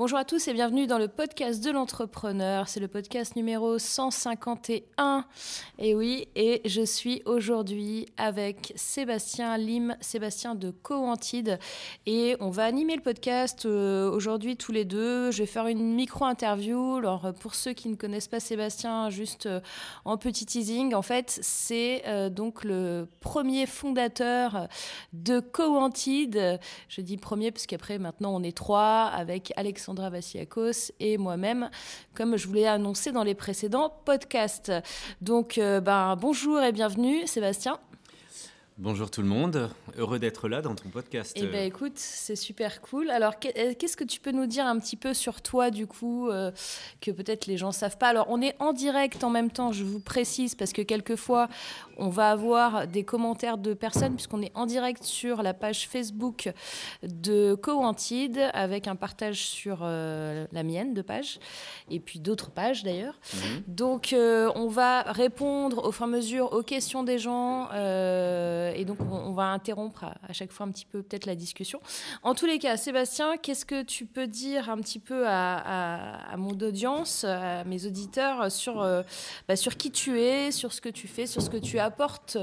Bonjour à tous et bienvenue dans le podcast de l'entrepreneur. C'est le podcast numéro 151. Et oui, et je suis aujourd'hui avec Sébastien Lim, Sébastien de Coantide. Et on va animer le podcast euh, aujourd'hui tous les deux. Je vais faire une micro-interview. Alors, pour ceux qui ne connaissent pas Sébastien, juste euh, en petit teasing, en fait, c'est euh, donc le premier fondateur de Coantide. Je dis premier parce qu'après, maintenant, on est trois avec Alexandre Sandra Vassiakos et moi-même, comme je vous l'ai annoncé dans les précédents podcasts. Donc, euh, ben, bonjour et bienvenue, Sébastien. Bonjour tout le monde, heureux d'être là dans ton podcast. Eh bien écoute, c'est super cool. Alors euh, qu'est-ce que tu peux nous dire un petit peu sur toi du coup, euh, que peut-être les gens savent pas? Alors on est en direct en même temps, je vous précise, parce que quelquefois on va avoir des commentaires de personnes, puisqu'on est en direct sur la page Facebook de Coantide, avec un partage sur euh, la mienne de page, et puis d'autres pages d'ailleurs. Mhm. Donc on va répondre au fur et à mesure aux questions des gens et donc, on, va interrompre à, chaque fois un petit peu peut-être la discussion. En tous les cas, Sébastien, qu'est-ce que tu peux dire un petit peu à, mon audience, à mes auditeurs, sur, euh, bah, sur qui tu es, sur ce que tu fais, sur ce que tu apportes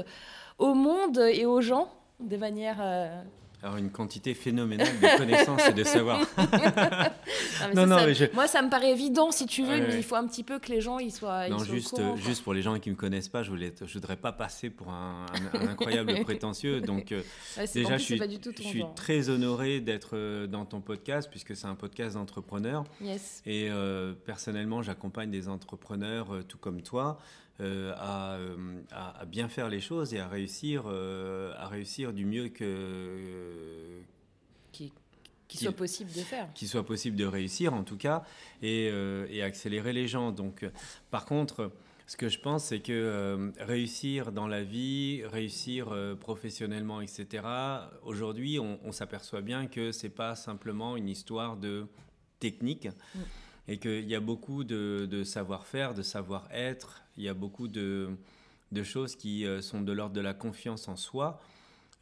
au monde et aux gens de manière euh, alors, une quantité phénoménale de connaissances et de savoir. non, non, Moi, ça me paraît évident, si tu veux, mais il faut un petit peu que les gens ils soient. Non, juste, juste pour les gens qui ne me connaissent pas, je ne je voudrais pas passer pour un, incroyable prétentieux. Donc, euh, déjà, je suis, je suis très honoré d'être euh, dans ton podcast, puisque c'est un podcast d'entrepreneurs. Yes. Et euh, personnellement, j'accompagne des entrepreneurs tout comme toi. Euh, euh, à, bien faire les choses et à réussir, euh, à réussir du mieux que. Qui, soit possible de faire. Qui soit possible de réussir en tout cas et, et accélérer les gens. Donc, par contre. Ce que je pense, c'est que réussir dans la vie, réussir professionnellement, etc., aujourd'hui, on, s'aperçoit bien que c'est pas simplement une histoire de technique. Mm et qu'il y a beaucoup de, savoir-faire, de savoir-être, il y a beaucoup de, choses qui euh, sont de l'ordre de la confiance en soi.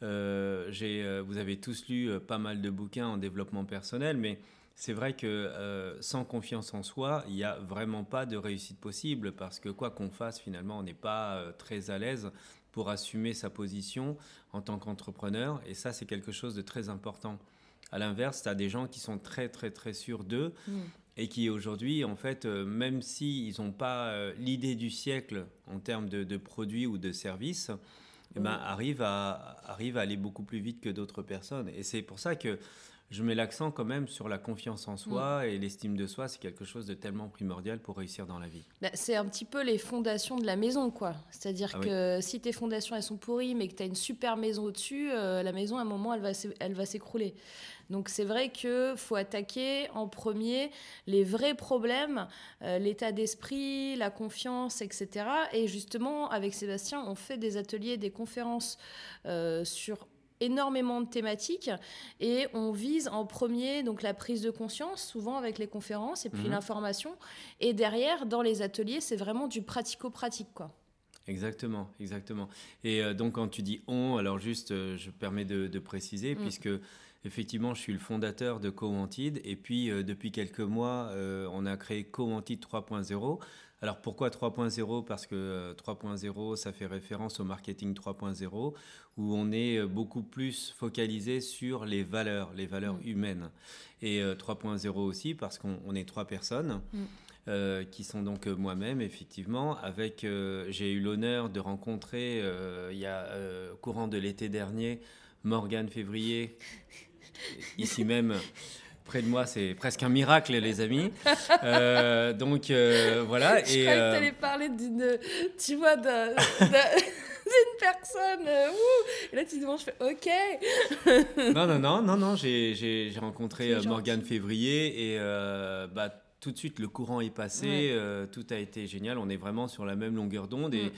Euh, euh, vous avez tous lu pas mal de bouquins en développement personnel, mais c'est vrai que sans confiance en soi, il n'y a vraiment pas de réussite possible parce que quoi qu'on fasse, finalement, on n'est pas très à l'aise pour assumer sa position en tant qu'entrepreneur. Et ça, c'est quelque chose de très important. À l'inverse, tu as des gens qui sont très, très, très sûrs d'eux. Mmh et qui aujourd'hui, en fait, euh, même s'ils n'ont pas euh, l'idée du siècle en termes de, produits ou de services, eh ben, arrivent, à, arrivent à aller beaucoup plus vite que d'autres personnes. Et c'est pour ça que je mets l'accent quand même sur la confiance en soi et l'estime de soi. C'est quelque chose de tellement primordial pour réussir dans la vie. Bah, c'est un petit peu les fondations de la maison, quoi. C'est-à-dire ah que si tes fondations elles sont pourries, mais que tu as une super maison au-dessus, euh, la maison à un moment elle va elle va s'écrouler. Donc c'est vrai qu'il faut attaquer en premier les vrais problèmes, euh, l'état d'esprit, la confiance, etc. Et justement avec Sébastien, on fait des ateliers, des conférences euh, sur énormément de thématiques et on vise en premier donc la prise de conscience souvent avec les conférences et puis mhm. l'information et derrière dans les ateliers c'est vraiment du pratico-pratique quoi. Exactement, exactement. Et euh, donc quand tu dis on, alors juste euh, je permets de, préciser mm. puisque effectivement je suis le fondateur de Coantide et puis euh, depuis quelques mois on a créé Coantide 3.0 alors pourquoi 3.0 Parce que 3.0, euh, ça fait référence au marketing 3.0, où on est euh, beaucoup plus focalisé sur les valeurs, les valeurs mm. humaines. Et 3.0 euh, aussi parce qu'on est trois personnes. Mm. qui sont donc moi-même, effectivement, avec, j'ai eu l'honneur de rencontrer, il y a courant de l'été dernier, Morgane Février, ici même, près de moi, c'est presque un miracle, les amis. Euh, donc euh, voilà. Je et, croyais que tu allais parler d'une, tu vois, d'une personne. Euh, et là, tu te demandes, je fais OK. non, non, non, non, non. J'ai rencontré Morgane Février et bah, tout de suite, le courant est passé. tout a été génial. On est vraiment sur la même longueur d'onde. Et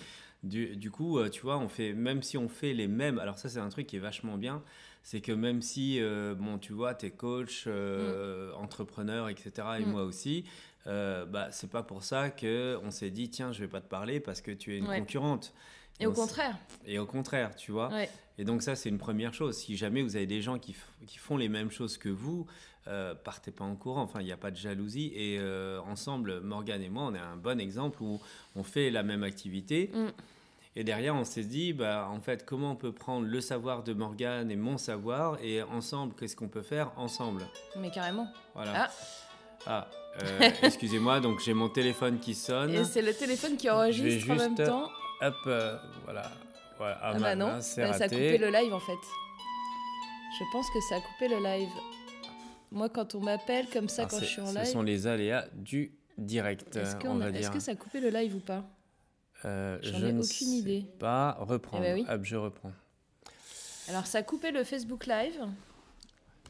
mm. du, coup, tu vois, on fait, même si on fait les mêmes. Alors, ça, c'est un truc qui est vachement bien c'est que même si, euh, bon, tu vois, tu es coach, euh, mm. entrepreneur, etc., et mm. moi aussi, euh, bah, c'est pas pour ça qu'on s'est dit, tiens, je vais pas te parler parce que tu es une concurrente. Et au contraire. Et au contraire, tu vois. Et donc ça, c'est une première chose. Si jamais vous avez des gens qui, qui font les mêmes choses que vous, euh, partez pas en courant. Enfin, il n'y a pas de jalousie. Et euh, ensemble, Morgane et moi, on est un bon exemple où on fait la même activité. Mm. Et derrière, on s'est dit, bah, en fait, comment on peut prendre le savoir de Morgane et mon savoir et ensemble, qu'est-ce qu'on peut faire ensemble Mais carrément. Voilà. Ah, euh, excusez-moi, donc j'ai mon téléphone qui sonne. Et c'est le téléphone qui enregistre en même temps. Hop, euh, voilà. voilà. Ah, bah non, bah, ça a coupé le live en fait. Je pense que ça a coupé le live. Moi, quand on m'appelle comme ça, quand je suis en live. Ce sont les aléas du direct. Est-ce que ça a coupé le live ou pas? Euh, J'en ai aucune idée. Pas reprendre. Eh ben Hop, je reprends. Alors, ça a coupé le Facebook Live.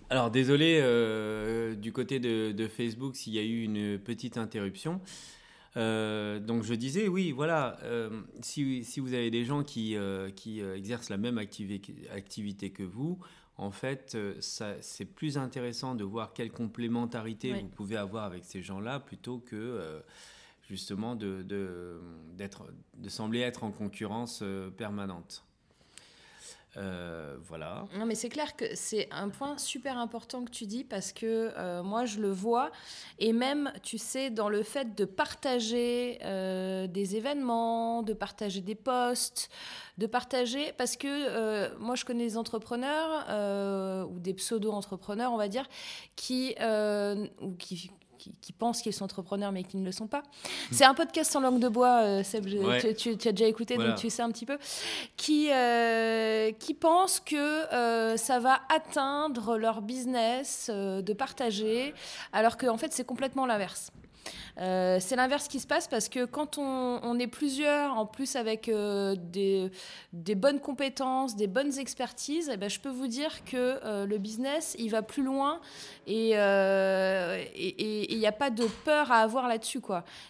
Alors, désolé euh, du côté de, Facebook s'il y a eu une petite interruption. Euh, donc je disais, oui, voilà, si, si, vous avez des gens qui, qui exercent la même activité que vous, en fait, euh, c'est plus intéressant de voir quelle complémentarité vous pouvez avoir avec ces gens-là plutôt que euh, justement de, de, sembler être en concurrence euh, permanente. Euh, voilà. Non, mais c'est clair que c'est un point super important que tu dis parce que euh, moi, je le vois. Et même, tu sais, dans le fait de partager des événements, de partager des posts, de partager. Parce que moi, je connais des entrepreneurs ou des pseudo-entrepreneurs, on va dire, qui, ou qui, qui, pensent qu'ils sont entrepreneurs mais qui ne le sont pas. C'est un podcast sans langue de bois, euh, Seb, tu, as déjà écouté, donc tu sais un petit peu, qui, euh, qui pensent que euh, ça va atteindre leur business de partager, alors qu'en en fait c'est complètement l'inverse. Euh, c'est l'inverse qui se passe parce que quand on, est plusieurs, en plus avec euh, des, bonnes compétences, des bonnes expertises, eh ben, je peux vous dire que euh, le business, il va plus loin et il n'y a pas de peur à avoir là-dessus.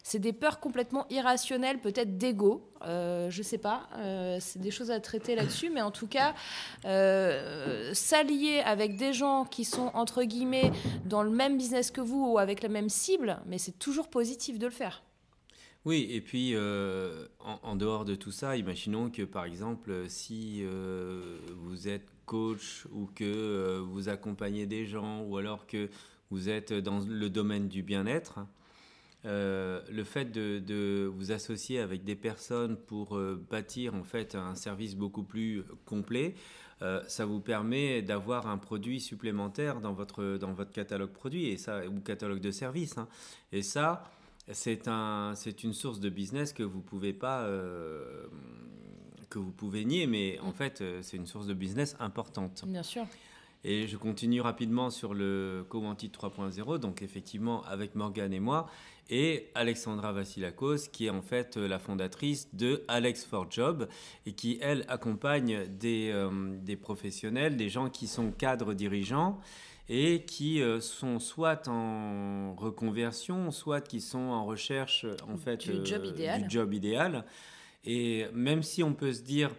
C'est des peurs complètement irrationnelles, peut-être d'ego. Euh, je sais pas, c'est des choses à traiter là-dessus, mais en tout cas, s'allier avec des gens qui sont entre guillemets dans le même business que vous ou avec la même cible, mais c'est toujours possible de le faire. Oui, et puis euh, en, dehors de tout ça, imaginons que par exemple, si euh, vous êtes coach ou que euh, vous accompagnez des gens ou alors que vous êtes dans le domaine du bien-être, le fait de, vous associer avec des personnes pour bâtir en fait un service beaucoup plus complet, ça vous permet d'avoir un produit supplémentaire dans votre, dans votre catalogue produit et ça, ou catalogue de services. Hein. Et ça, c'est un, une source de business que vous pouvez pas, euh, que vous pouvez nier, mais en fait, euh, c'est une source de business importante. Bien sûr. Et je continue rapidement sur le Coventit 3.0, donc effectivement avec Morgane et moi, et Alexandra Vassilakos, qui est en fait la fondatrice de Alex for Job, et qui, elle, accompagne des, euh, des professionnels, des gens qui sont cadres dirigeants, et qui euh, sont soit en reconversion, soit qui sont en recherche en fait du job euh, idéal. Du job idéal. Et même si on peut se dire,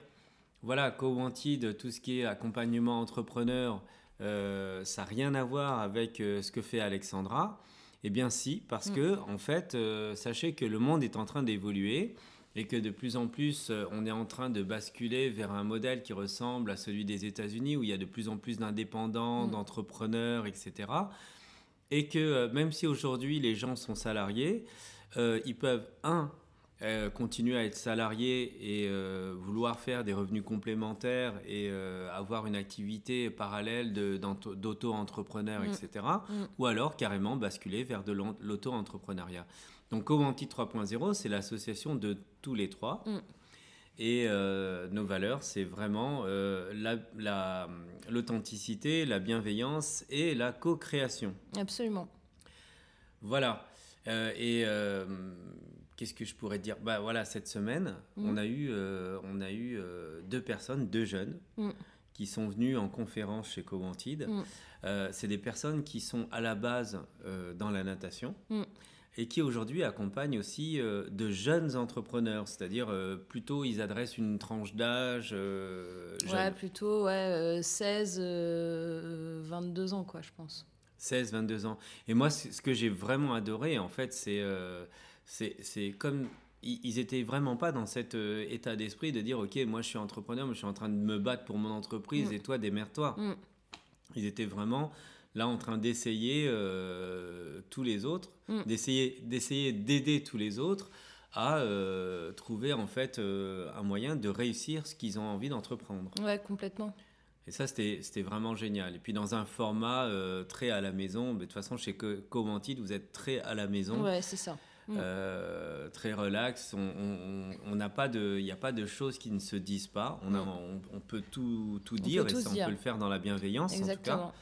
voilà, Co-Wanted, tout ce qui est accompagnement entrepreneur, euh, ça n'a rien à voir avec ce que fait Alexandra. Eh bien si, parce mm. que en fait, sachez que le monde est en train d'évoluer et que de plus en plus, euh, on est en train de basculer vers un modèle qui ressemble à celui des États-Unis, où il y a de plus en plus d'indépendants, mm. d'entrepreneurs, etc. Et que euh, même si aujourd'hui les gens sont salariés, euh, ils peuvent, un, continuer à être salariés et vouloir faire des revenus complémentaires et avoir une activité parallèle d'auto-entrepreneur, etc. Mm. Mm. Ou alors carrément basculer vers de l'auto-entrepreneuriat. Donc Covanti 3.0, c'est l'association de tous les trois. Mm. Et euh, nos valeurs, c'est vraiment euh, l'authenticité, la, bienveillance et la co-création. Absolument. Voilà. Euh, et qu'est-ce que je pourrais dire? Bah voilà, cette semaine, mm. on a eu, on a eu deux personnes, deux jeunes, mm. qui sont venus en conférence chez Covantid. c'est des personnes qui sont à la base dans la natation et qui aujourd'hui accompagne aussi euh, de jeunes entrepreneurs, c'est-à-dire euh, plutôt ils adressent une tranche d'âge. Euh, ouais, plutôt ouais, 16, 22 ans, quoi, je pense. 16, 22 ans. Et moi, ce que j'ai vraiment adoré, en fait, c'est c'est comme ils étaient vraiment pas dans cet état d'esprit de dire ok moi je suis entrepreneur mais je suis en train de me battre pour mon entreprise mm. et toi démerde-toi mm. ils étaient vraiment là en train d'essayer euh, tous les autres, Mm. d'essayer d'essayer d'aider tous les autres à euh, trouver en fait euh, un moyen de réussir ce qu'ils ont envie d'entreprendre. Ouais, complètement. Et ça, c'était vraiment génial. Et puis dans un format euh, très à la maison, mais de toute façon, chez Co- Commentid, vous êtes très à la maison. Ouais, c'est ça. Mm. Euh, très relax. On- n'a pas de, il n'y a pas de choses qui ne se disent pas. On, a- Mm. on, on peut tout, tout On dire peut et ça, dire. on peut le faire dans la bienveillance en tout cas. Exactement.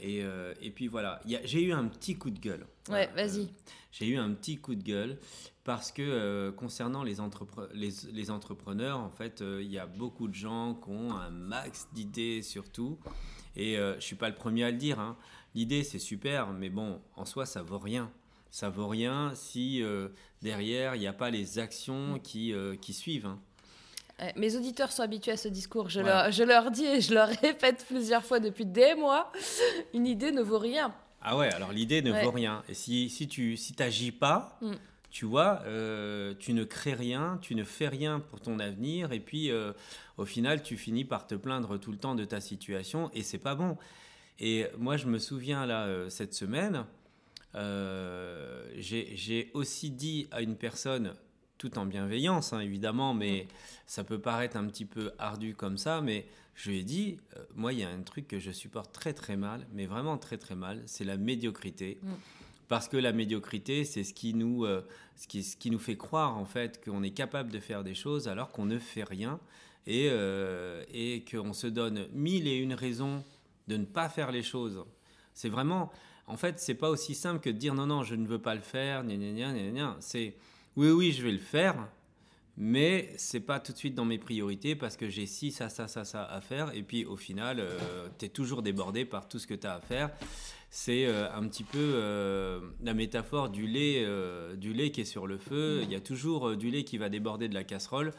Et, euh, et puis voilà, j'ai eu un petit coup de gueule. Ouais, Voilà, vas-y. euh, j'ai eu un petit coup de gueule parce que euh, concernant les, entrepre- les, les entrepreneurs, en fait, euh, il y a beaucoup de gens qui ont un max d'idées surtout. Et euh, je suis pas le premier à le dire. hein. L'idée, c'est super, mais bon, en soi, ça vaut rien. Ça vaut rien si euh, derrière, il n'y a pas les actions qui, euh, qui suivent. hein. Ouais, Mes auditeurs sont habitués à ce discours. Je, Voilà. leur, je leur dis et je leur répète plusieurs fois depuis des mois une idée ne vaut rien. Ah ouais, alors l'idée ne Ouais. vaut rien. Et si, si tu si t'agis pas, Mm. tu vois, euh, tu ne crées rien, tu ne fais rien pour ton avenir, et puis euh, au final, tu finis par te plaindre tout le temps de ta situation, et c'est pas bon. Et moi, je me souviens là, euh, cette semaine, euh, j'ai aussi dit à une personne, tout en bienveillance hein, évidemment, mais ça peut paraître un petit peu ardu comme ça, mais je lui ai dit, euh, moi, il y a un truc que je supporte très très mal, mais vraiment très très mal, c'est la médiocrité. Mm. Parce que la médiocrité, c'est ce qui nous, euh, ce qui, ce qui nous fait croire en fait qu'on est capable de faire des choses alors qu'on ne fait rien et, euh, et qu'on se donne mille et une raisons de ne pas faire les choses. C'est vraiment, en fait, c'est pas aussi simple que de dire non non, je ne veux pas le faire, gna gna gna gna. C'est oui oui, je vais le faire, mais c'est pas tout de suite dans mes priorités parce que j'ai ci, ça, ça, ça, ça à faire. Et puis au final, tu es toujours débordé par tout ce que tu as à faire. C'est euh, un petit peu euh, la métaphore du lait, euh, du lait qui est sur le feu. Il y a toujours euh, du lait qui va déborder de la casserole.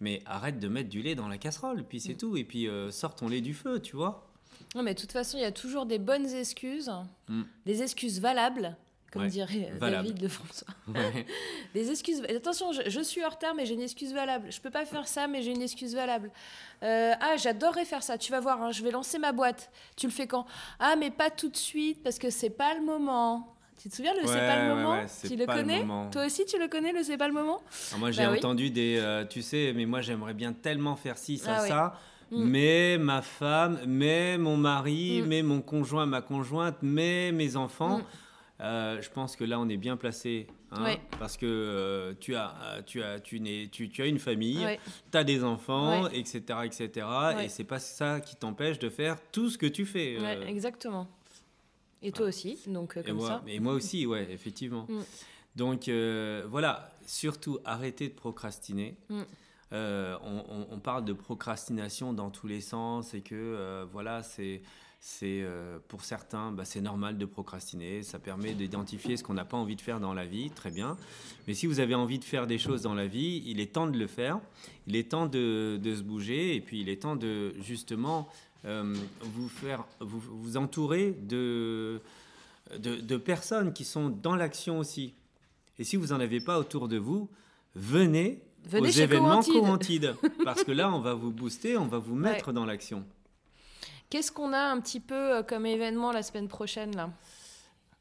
Mais arrête de mettre du lait dans la casserole, puis c'est tout. Et puis euh, sors ton lait du feu, tu vois. Non, mais de toute façon, il y a toujours des bonnes excuses, Mm. des excuses valables, comme Ouais, dirait euh. David de François. Ouais. Des excuses. Attention, je, je suis en retard, mais j'ai une excuse valable. Je peux pas faire ça, mais j'ai une excuse valable. Euh, ah, j'adorerais faire ça. Tu vas voir, hein, je vais lancer ma boîte. Tu le fais quand? Ah, mais pas tout de suite, parce que c'est pas le moment. Tu te souviens le c'est pas le moment? ouais, Tu le connais? Toi aussi, tu le connais le c'est pas le moment? Alors moi, j'ai Bah oui. entendu des, euh, tu sais, mais moi j'aimerais bien tellement faire ci, ça, Ah ça. Mm. Mais ma femme, mais mon mari, Mm. mais mon conjoint, ma conjointe, mais mes enfants. Mm. Euh, je pense que là, on est bien placé. hein, Ouais. Parce que euh, tu, as, euh, tu, as, tu, n'es- tu, tu as une famille, Ouais. tu as des enfants, Ouais. etc. etc. Et c'est pas ça qui t'empêche de faire tout ce que tu fais. euh. Exactement. Et toi aussi, donc euh, Et comme moi, ça. et moi aussi, ouais, effectivement. Mm. Donc voilà, surtout arrêtez de procrastiner. Mm. Euh, on, parle de procrastination dans tous les sens et que euh, voilà, c'est c'est euh, pour certains, bah, c'est normal de procrastiner. Ça permet d'identifier ce qu'on n'a pas envie de faire dans la vie, très bien. Mais si vous avez envie de faire des choses dans la vie, il est temps de le faire. Il est temps de, de se bouger et puis il est temps de justement vous faire vous, vous entourer de, de de personnes qui sont dans l'action aussi. Et si vous n'en avez pas autour de vous, venez, Venez aux chez événements. Commentid. parce que là, on va vous booster, on va vous mettre dans l'action. Qu'est-ce qu'on a un petit peu euh, comme événement la semaine prochaine là?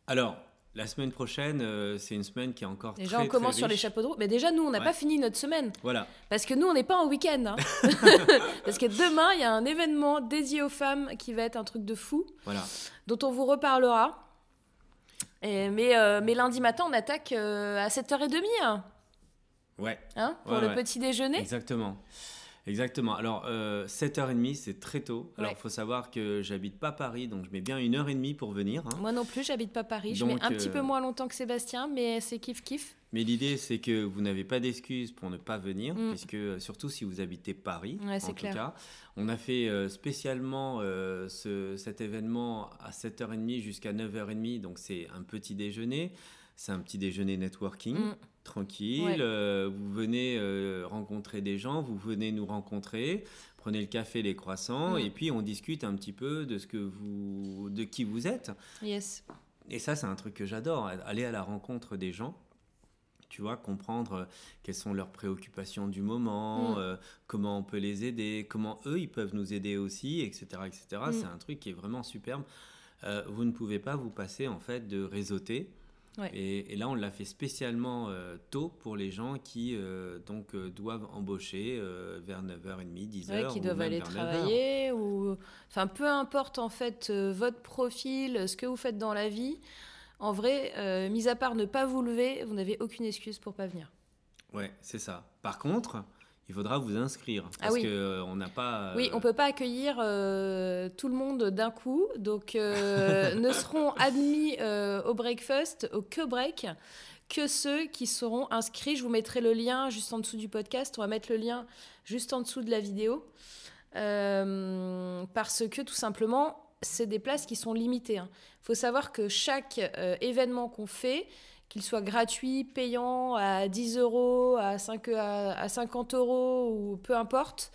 Alors, la semaine prochaine, euh, c'est une semaine qui est encore Déjà, très, on commence très sur les chapeaux de roue. Mais déjà, nous, on n'a Ouais. pas fini notre semaine. Voilà. Parce que nous, on n'est pas en week-end. hein. Parce que demain, il y a un événement dédié aux femmes qui va être un truc de fou, Voilà. dont on vous reparlera. Et- mais, euh, mais lundi matin, on attaque euh, à 7h30 hein, Ouais, hein, pour Ouais, le ouais. petit déjeuner? exactement. Exactement. Alors, euh, 7h30, c'est très tôt. Alors, il Ouais. faut savoir que j'habite pas Paris, donc je mets bien une heure et demie pour venir. hein. Moi non plus, j'habite pas Paris. je mets un petit euh, peu moins longtemps que Sébastien, mais c'est kiff kiff. Mais l'idée, c'est que vous n'avez pas d'excuses pour ne pas venir, Mm. puisque euh, surtout si vous habitez Paris, Ouais, en c'est tout clair. cas. On a fait euh, spécialement euh, ce- cet événement à 7h30 jusqu'à 9h30, donc c'est un petit déjeuner. C'est un petit déjeuner networking, Mm. Tranquille. Ouais. euh, vous venez euh, rencontrer des gens, vous venez nous rencontrer, prenez le café, les croissants, Mm. et puis on discute un petit peu de ce que vous, de qui vous êtes. Yes. Et ça, c'est un truc que j'adore, aller à la rencontre des gens. Tu vois, comprendre euh, quelles sont leurs préoccupations du moment, Mm. euh, comment on peut les aider, comment eux, ils peuvent nous aider aussi, etc. etc. Mm. C'est un truc qui est vraiment superbe. euh, vous ne pouvez pas vous passer en fait de réseauter. Et, là, on l'a fait spécialement euh, tôt pour les gens qui donc doivent embaucher vers 9h30, 10h. qui doivent aller travailler. Ou... Enfin, peu importe en fait votre profil, ce que vous faites dans la vie. En vrai, mis à part ne pas vous lever, vous n'avez aucune excuse pour pas venir. Ouais, c'est ça. Par contre, il faudra vous inscrire ah parce qu'on euh, n'a pas. Oui, on peut pas accueillir euh, tout le monde d'un coup, donc euh, ne seront admis au breakfast, au que break, que ceux qui seront inscrits. Je vous mettrai le lien juste en dessous du podcast. On va mettre le lien juste en dessous de la vidéo parce que tout simplement, c'est des places qui sont limitées. Il hein. faut savoir que chaque événement qu'on fait qu'il soit gratuit, payant, à 10 euros, à, 5, à, 50 euros ou peu importe,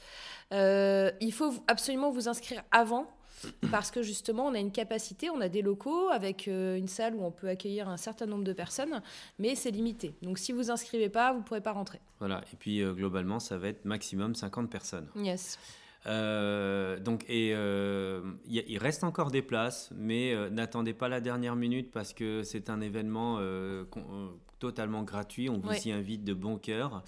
euh, il faut absolument vous inscrire avant parce que justement, on a une capacité, on a des locaux avec euh, une salle où on peut accueillir un certain nombre de personnes, mais c'est limité. Donc si vous inscrivez pas, vous ne pourrez pas rentrer. Voilà, et puis euh, globalement, ça va être maximum 50 personnes. Yes. Euh, donc, et euh, il reste encore des places, mais euh, n'attendez pas la dernière minute parce que c'est un événement totalement gratuit. On vous y invite de bon cœur.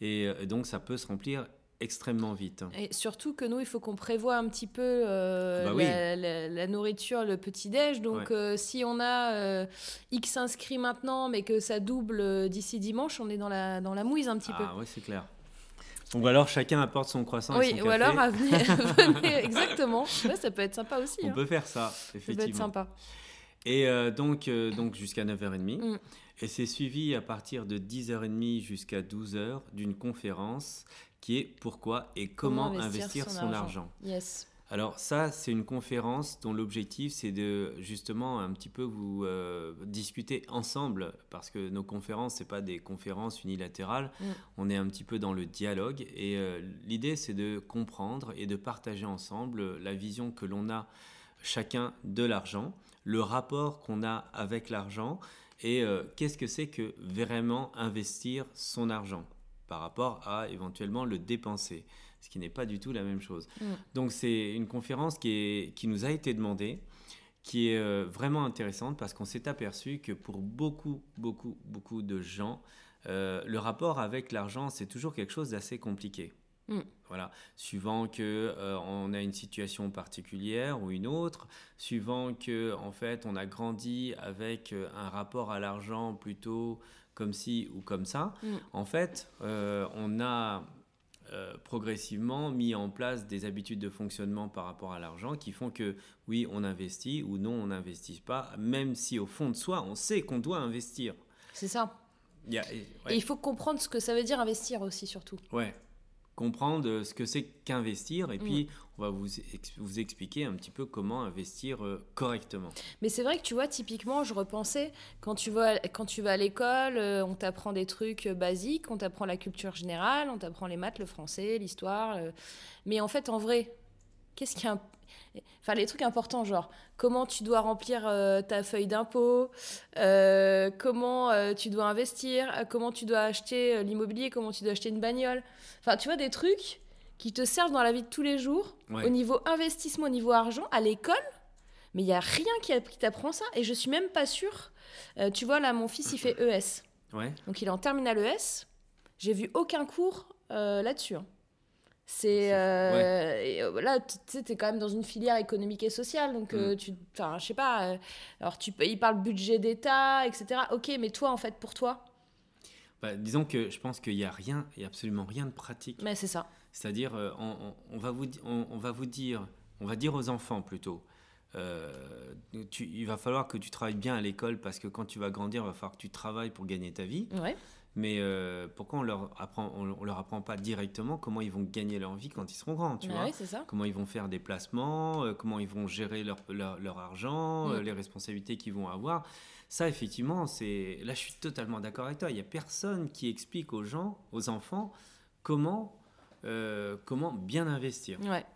Et donc, ça peut se remplir extrêmement vite. Et surtout que nous, il faut qu'on prévoie un petit peu bah la, nourriture, le petit-déj. Donc, si on a X inscrits maintenant, mais que ça double d'ici dimanche, on est dans la, dans la mouise un petit peu. Ah oui, c'est clair. Ou alors chacun apporte son croissant oui, et son ou alors à venir, exactement. ça peut être sympa aussi. On hein. peut faire ça, effectivement. Ça peut être sympa. Et euh, donc, euh, donc jusqu'à 9h30. Mm. Et c'est suivi à partir de 10h30 jusqu'à 12h d'une conférence qui est pourquoi et comment, investir, son, argent. Yes. Alors ça, c'est une conférence dont l'objectif, c'est de justement un petit peu vous euh, discuter ensemble, parce que nos conférences, c'est pas des conférences unilatérales, mm. on est un petit peu dans le dialogue, et euh, l'idée, c'est de comprendre et de partager ensemble la vision que l'on a chacun de l'argent, le rapport qu'on a avec l'argent, et euh, qu'est-ce que c'est que vraiment investir son argent par rapport à éventuellement le dépenser ce qui n'est pas du tout la même chose. Mm. Donc c'est une conférence qui, est, qui nous a été demandée, qui est euh, vraiment intéressante parce qu'on s'est aperçu que pour beaucoup, beaucoup, beaucoup de gens, euh, le rapport avec l'argent, c'est toujours quelque chose d'assez compliqué. Mm. Voilà, suivant que euh, on a une situation particulière ou une autre, suivant que en fait on a grandi avec un rapport à l'argent plutôt comme ci ou comme ça. Mm. En fait, on a euh, progressivement mis en place des habitudes de fonctionnement par rapport à l'argent qui font que oui, on investit ou non, on n'investit pas, même si au fond de soi, on sait qu'on doit investir. C'est ça. et, il faut comprendre ce que ça veut dire investir aussi, surtout. Ouais, comprendre ce que c'est qu'investir et mm. puis on va vous, vous expliquer un petit peu comment investir euh, correctement. Mais c'est vrai que tu vois, typiquement, je repensais, quand tu vas, quand tu vas à l'école, euh, on t'apprend des trucs euh, basiques, on t'apprend la culture générale, on t'apprend les maths, le français, l'histoire. Mais en fait, en vrai, qu'est-ce qui est Enfin, les trucs importants, genre comment tu dois remplir ta feuille d'impôt, comment tu dois investir, comment tu dois acheter l'immobilier, comment tu dois acheter une bagnole. Enfin, tu vois, des trucs qui te servent dans la vie de tous les jours, au niveau investissement, au niveau argent, à l'école. Mais il n'y a rien qui, t'apprend ça. Et je suis même pas sûre. Euh, tu vois, là, mon fils, il fait ES. Donc, il est en terminale ES. J'ai vu aucun cours euh, là-dessus. Hein. C'est euh, là, tu sais, es quand même dans une filière économique et sociale, donc mm. tu, enfin, je sais pas. alors tu, il parle budget d'État, etc. Ok, mais toi, en fait, pour toi, bah, disons que je pense qu'il n'y a rien, il y a absolument rien de pratique. Mais c'est ça. C'est-à-dire, euh, on, va vous, on, va vous dire, on va dire aux enfants plutôt, euh, il va falloir que tu travailles bien à l'école parce que quand tu vas grandir, il va falloir que tu travailles pour gagner ta vie. Ouais. Mais euh, pourquoi on leur apprend, on, leur apprend pas directement comment ils vont gagner leur vie quand ils seront grands, tu bah vois ça. Comment ils vont faire des placements, comment ils vont gérer leur, leur, argent, mm. les responsabilités qu'ils vont avoir. Ça, effectivement, c'est. Là, je suis totalement d'accord avec toi. Il n'y a personne qui explique aux gens, aux enfants, comment, euh, comment bien investir. Ouais.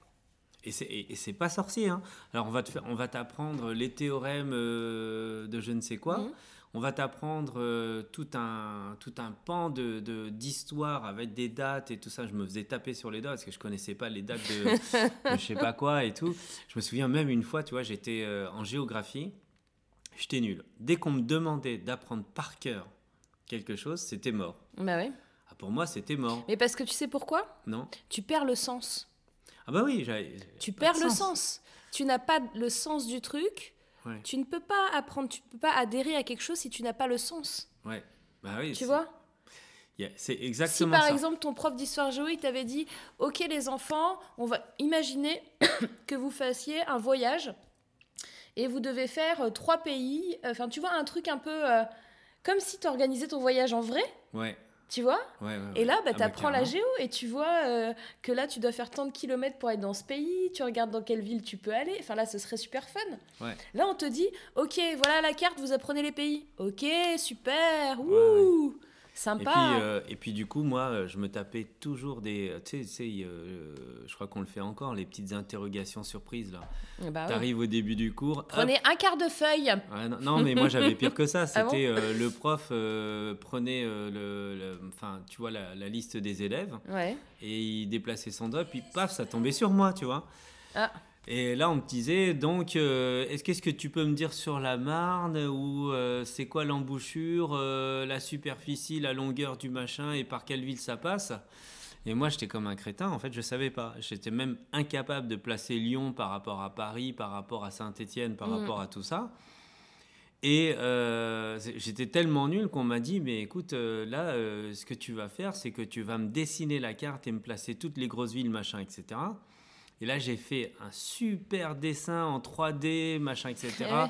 Et c'est pas sorcier. Hein. Alors, on va, te on va t'apprendre les théorèmes euh, de je ne sais quoi. Mhm. On va t'apprendre euh, tout, un, tout un pan d'histoire de, d'histoire avec des dates et tout ça. Je me faisais taper sur les doigts parce que je connaissais pas les dates de, de je sais pas quoi et tout. Je me souviens même une fois, tu vois, j'étais euh, en géographie, j'étais nul. Dès qu'on me demandait d'apprendre par cœur quelque chose, c'était mort. Bah oui. Ah, pour moi, c'était mort. Mais parce que tu sais pourquoi? Non Tu perds le sens. Ah bah oui, Tu perds le sens. Tu n'as pas le sens du truc. Ouais. Tu ne peux pas apprendre, tu ne peux pas adhérer à quelque chose si tu n'as pas le sens. Ouais. Bah oui, Tu c'est- vois? Yeah, c'est Si exactement par ça. exemple ton prof d'histoire géo il t'avait dit OK les enfants, on va imaginer que vous fassiez un voyage et vous devez faire euh, trois pays, enfin tu vois un truc un peu euh, comme si tu organisais ton voyage en vrai, Ouais, tu vois ouais, ouais, Et là, bah, Ah tu bah, apprends la géo et tu vois euh, que là, tu dois faire tant de kilomètres pour être dans ce pays, tu regardes dans quelle ville tu peux aller. Enfin, là, ce serait super fun. Ouais. Là, on te dit, OK, voilà la carte, vous apprenez les pays. OK, super, Ouais, Et sympa. puis, euh, et puis du coup, moi, euh, je me tapais toujours des... Tu sais, tu sais, euh, je crois qu'on le fait encore, les petites interrogations surprises, là. Bah ouais. T'arrives au début du cours... hop. Prenez un quart de feuille. Non, non, mais moi, j'avais pire que ça. Ah bon C'était euh, le prof euh, prenait euh, le... le- Enfin, tu vois, la, la liste des élèves, Ouais. et il déplaçait son doigt, puis paf, ça tombait sur moi, tu vois. Ah. Et là, on me disait, donc, euh, est-ce qu'est-ce que tu peux me dire sur la Marne ou euh, c'est quoi l'embouchure, euh, la superficie, la longueur du machin et par quelle ville ça passe? Et moi, j'étais comme un crétin. En fait, je savais pas. J'étais même incapable de placer Lyon par rapport à Paris, par rapport à Saint-Étienne, par Mm. rapport à tout ça. Et j'étais tellement nul qu'on m'a dit, mais écoute, là, ce que tu vas faire, c'est que tu vas me dessiner la carte et me placer toutes les grosses villes, machin, etc. Et là, j'ai fait un super dessin en 3D, machin, etc. Eh ouais.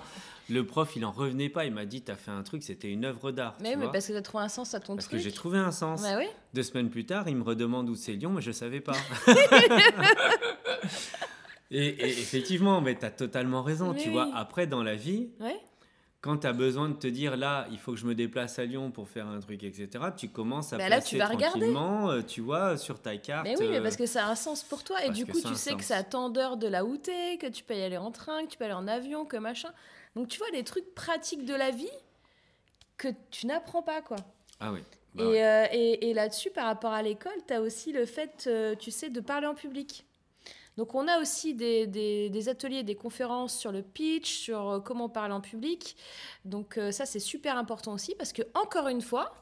Le prof, il en revenait pas. Il m'a dit, t'as fait un truc, c'était une œuvre d'art. Mais, tu oui, mais vois. parce que tu as trouvé un sens à ton Parce que truc. j'ai trouvé un sens. Bah oui. Deux semaines plus tard, il me redemande où c'est Lyon, mais je savais pas. et, et effectivement, mais tu as totalement raison. Mais tu oui. vois, après, dans la vie, Ouais. Quand tu as besoin de te dire là, il faut que je me déplace à Lyon pour faire un truc, etc., tu commences à Bah là, placer tu vas regarder. tranquillement, euh, tu vois, sur ta carte. Mais oui, mais euh, parce que ça a un sens pour toi. Et du coup, tu sais que ça a tant d'heures de là où que tu peux y aller en train, que tu peux aller en avion, que machin. Donc, tu vois, les trucs pratiques de la vie que tu n'apprends pas, quoi. Ah oui. bah et ouais. euh, et, et là-dessus, par rapport à l'école, tu as aussi le fait, tu sais, de parler en public. Donc, on a aussi des, ateliers, des conférences sur le pitch, sur euh, comment parler en public. Donc, euh, ça, c'est super important aussi parce que, encore une fois,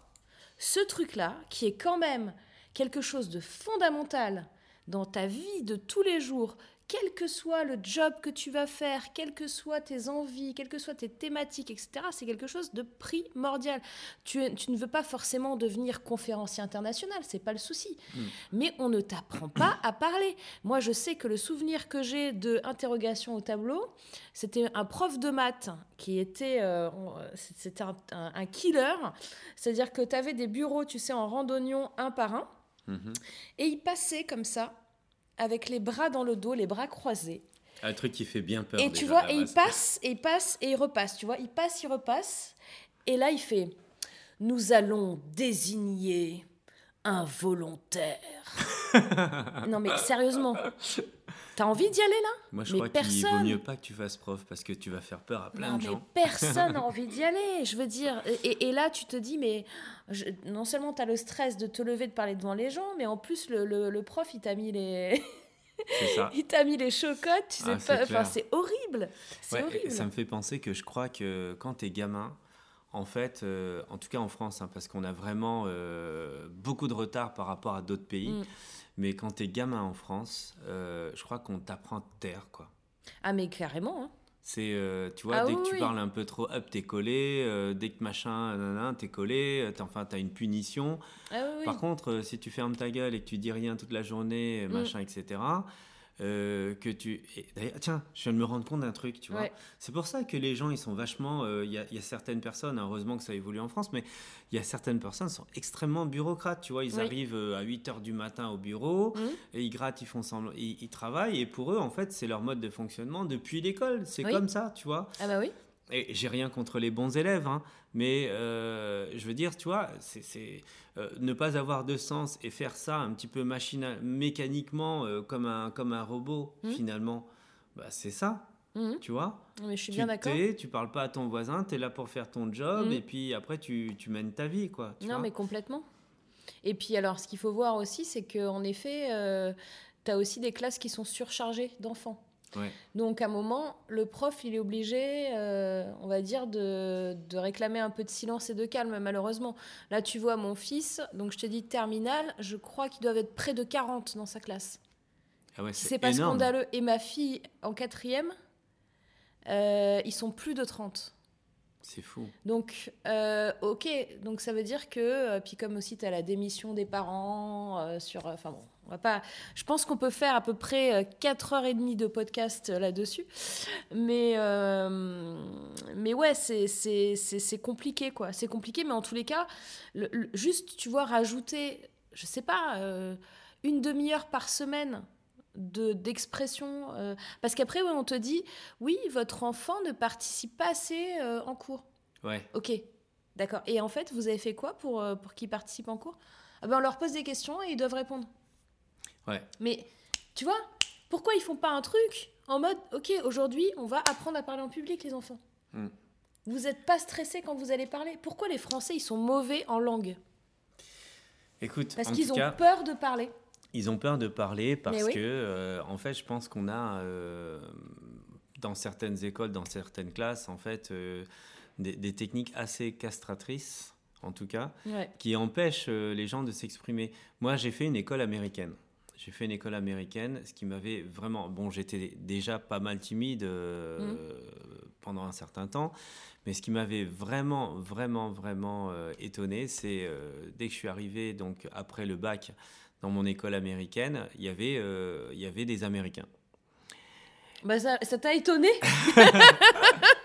ce truc-là, qui est quand même quelque chose de fondamental dans ta vie de tous les jours, quel que soit le job que tu vas faire, quelles que soient tes envies, quelles que soient tes thématiques, etc., c'est quelque chose de primordial. Tu, tu ne veux pas forcément devenir conférencier international, c'est pas le souci. Mm. Mais on ne t'apprend pas à parler. Moi, je sais que le souvenir que j'ai de interrogation au tableau, c'était un prof de maths qui était, euh, c'était un, un- un killer. C'est-à-dire que tu avais des bureaux, tu sais, en randonnion un par un, Mhm. et il passait comme ça, avec les bras dans le dos, les bras croisés. Un truc qui fait bien peur. Et tu vois, et il passe, et il passe, et il repasse. Tu vois, il passe, il repasse. Et là, il fait Nous allons désigner un volontaire. non, mais sérieusement, t'as envie d'y aller là? Moi, je mais crois qu'il vaut mieux pas que tu fasses prof parce que tu vas faire peur à plein Non, de mais gens. personne n'a envie d'y aller. Je veux dire, et, et là, tu te dis, mais je- non seulement tu as le stress de te lever, de parler devant les gens, mais en plus, le, le- le prof, il t'a mis les. Ça. il t'a mis les chocottes, tu sais Ah, pas. Enfin, c'est horrible. Ouais, horrible. ça me fait penser que je crois que quand tu es gamin, en fait, euh, en tout cas en France, hein, parce qu'on a vraiment euh, beaucoup de retard par rapport à d'autres pays, Mm. Mais quand tu es gamin en France, euh, je crois qu'on t'apprend à te taire, quoi. Ah, mais carrément. hein. C'est, euh, tu vois, Ah dès oui, que tu oui. parles un peu trop, hop, t'es collé. euh, dès que machin, nanana, t'es collé. t'as- Enfin, t'as une punition. Ah, oui. Par contre, si tu fermes ta gueule et que tu dis rien toute la journée, Mm. machin, etc., euh, que tu... et tiens, je viens de me rendre compte d'un truc, tu vois. Ouais. C'est pour ça que les gens, ils sont vachement... euh, Il y, a, il y a certaines personnes, heureusement que ça évolue en France, mais il y a certaines personnes qui sont extrêmement bureaucrates, tu vois. Ils Oui. arrivent euh, à 8 heures du matin au bureau, Mhm. et ils grattent, ils font semblant... Ils, ils travaillent, et pour eux, en fait, c'est leur mode de fonctionnement depuis l'école. C'est Oui. comme ça, tu vois. Ah, bah oui. Et j'ai rien contre les bons élèves, hein, mais euh, je veux dire, tu vois, c'est euh, ne pas avoir de sens et faire ça un petit peu machina mécaniquement, euh, comme, un, comme un robot, Mhm. finalement, bah, c'est ça. Mhm. Tu vois Mais je suis tu bien d'accord. tu parles pas à ton voisin, tu es là pour faire ton job Mhm. et puis après tu, tu mènes ta vie quoi. tu Non, vois. mais complètement. Et puis, alors, ce qu'il faut voir aussi, c'est qu'en effet, tu as aussi des classes qui sont surchargées d'enfants. Ouais. Donc, à un moment, le prof, il est obligé, euh, on va dire, de, de réclamer un peu de silence et de calme, malheureusement. Là, tu vois, mon fils, donc je te dis terminal, je crois qu'ils doivent être près de 40 dans sa classe. Ah ouais, C'est pas énorme. scandaleux. Et ma fille, en quatrième, euh, ils sont plus de 30. C'est fou. Donc, euh, ok, donc ça veut dire que, puis comme aussi tu as la démission des parents euh, sur. Enfin bon, on va pas. Je pense qu'on peut faire à peu près euh, 4h30 de podcast euh, là-dessus. Mais, euh, mais ouais, c'est- compliqué, quoi. C'est compliqué, mais en tous les cas, le- le- juste, tu vois, rajouter, je sais pas, euh, une demi-heure par semaine de d'expression euh, parce qu'après ouais, on te dit oui votre enfant ne participe pas assez euh, en cours Ouais. Ok, d'accord. Et en fait, vous avez fait quoi pour, euh, pour qu'ils participent en cours? Ah ben, On leur pose des questions et ils doivent répondre. Ouais. Mais tu vois, pourquoi ils font pas un truc en mode, ok, aujourd'hui, on va apprendre à parler en public, les enfants Mm. Vous n'êtes pas stressés quand vous allez parler Pourquoi les Français, ils sont mauvais en langue Écoute, Parce qu'ils ont cas, peur de parler. ils ont peur de parler parce oui. que, euh, en fait, je pense qu'on a euh, dans certaines écoles, dans certaines classes, en fait, euh, des, des techniques assez castratrices, en tout cas, Ouais. qui empêchent les gens de s'exprimer. Moi, j'ai fait une école américaine. J'ai fait une école américaine, ce qui m'avait vraiment... Bon, j'étais déjà pas mal timide euh, Mm. pendant un certain temps, mais ce qui m'avait vraiment, vraiment, vraiment euh, étonné, c'est euh, dès que je suis arrivé, donc après le bac, dans mon école américaine, il y avait, euh, il y avait des Américains. Bah ça ça t'a étonné?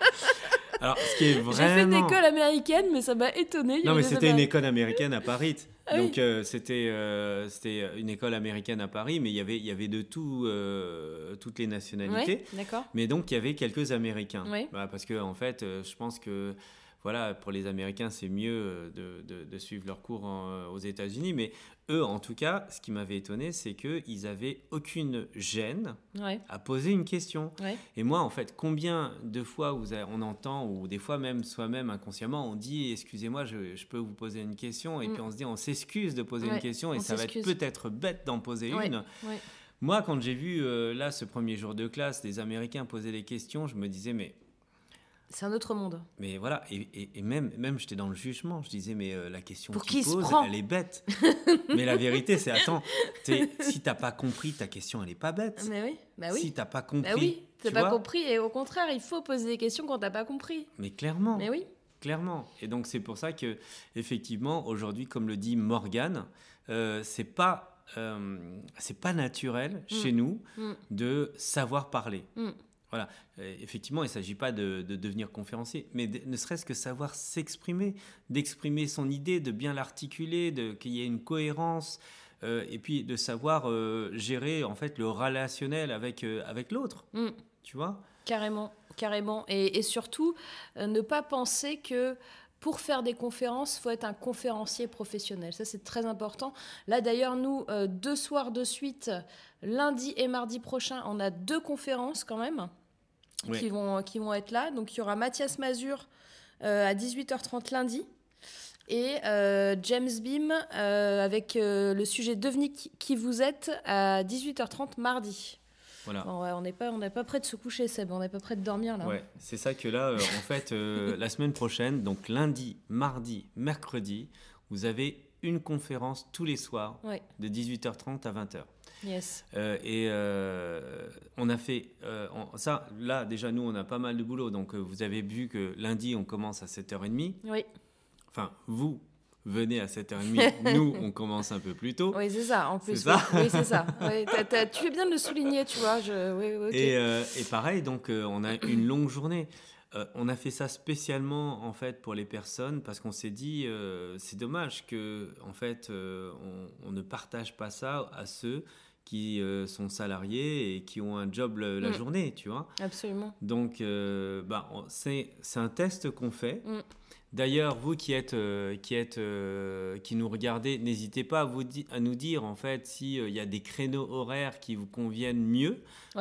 Alors, ce qui est vraiment... J'ai fait une école américaine, mais ça m'a étonné. Non, mais c'était une école américaine à Paris. Ah oui. Donc, euh, c'était euh, c'était une école américaine à Paris, mais il y avait, il y avait de tout, euh, toutes les nationalités. D'accord. Mais donc, il y avait quelques Américains. Oui. Parce que, en fait, je pense que voilà, pour les Américains, c'est mieux de, de- de suivre leurs cours en- aux États-Unis. Mais eux, en tout cas, ce qui m'avait étonné, c'est qu'ils n'avaient aucune gêne Ouais, à poser une question. ouais. Et moi, en fait, combien de fois vous avez- on entend, ou des fois même soi-même inconsciemment, on dit Excusez-moi, je, je peux vous poser une question. Et Mm. puis on se dit On s'excuse de poser Ouais, une question, et ça va être peut-être bête d'en poser une. Moi, quand j'ai vu euh, là ce premier jour de classe, des Américains poser des questions, je me disais Mais, C'est un autre monde. mais voilà, et, et- et même, même j'étais dans le jugement. Je disais Mais euh, la question Pour qui se pose, elle est bête. mais la vérité, c'est Attends, si t'as pas compris, ta question, elle est pas bête. Mais oui, bah oui. Si t'as pas compris. bah oui, t'as pas vois compris. Et au contraire, il faut poser des questions quand t'as pas compris. Mais clairement. Mais oui. Clairement. Et donc c'est pour ça que effectivement aujourd'hui, comme le dit Morgane, euh, c'est pas euh, c'est pas naturel chez nous Mm. de savoir parler. Mm. Voilà. Euh, effectivement, il ne s'agit pas de, de devenir conférencier, mais de- ne serait-ce que savoir s'exprimer, d'exprimer son idée, de bien l'articuler, de qu'il y ait une cohérence, euh, et puis de savoir euh, gérer en fait le relationnel avec euh, avec l'autre. Mm. Tu vois? Carrément, carrément. Et, et surtout, ne pas penser que pour faire des conférences, faut être un conférencier professionnel. Ça, c'est très important. Là, d'ailleurs, nous, euh, deux soirs de suite, lundi et mardi prochain, on a deux conférences quand même Qui, vont, qui vont être là. Donc, il y aura Mathias Mazur euh, à 18h30 lundi. Et euh, James Beam euh, avec euh, le sujet Devenez qui, vous êtes à 18h30 mardi. Voilà. Bon, ouais, on n'est pas, on n'est pas prêt de se coucher, Seb. On n'est pas prêt de dormir là. Ouais, c'est ça que là, en fait, la semaine prochaine, donc lundi, mardi, mercredi, vous avez une conférence tous les soirs Ouais. de 18h30 à 20h. Yes. Euh, et euh, on a fait euh, on- ça, là déjà nous on a pas mal de boulot, donc vous avez vu que lundi on commence à 7h30, Oui. enfin vous venez à 7h30, nous on commence un peu plus tôt. Oui, c'est ça. En plus, C'est ça oui, c'est ça. Oui, t'as- t'as- tu fais bien de le souligner, tu vois. Je... Oui. Et, et pareil, donc on a une longue journée. Euh, on a fait ça spécialement en fait pour les personnes parce qu'on s'est dit euh, c'est dommage que en fait euh, on, on ne partage pas ça à ceux qui euh, sont salariés et qui ont un job le- la Mm. journée, tu vois. Absolument. Donc euh, bah, c'est un test qu'on fait Mm. D'ailleurs, vous qui êtes, qui êtes, qui nous regardez, n'hésitez pas à, vous à nous dire en fait s'il y a des créneaux horaires qui vous conviennent mieux.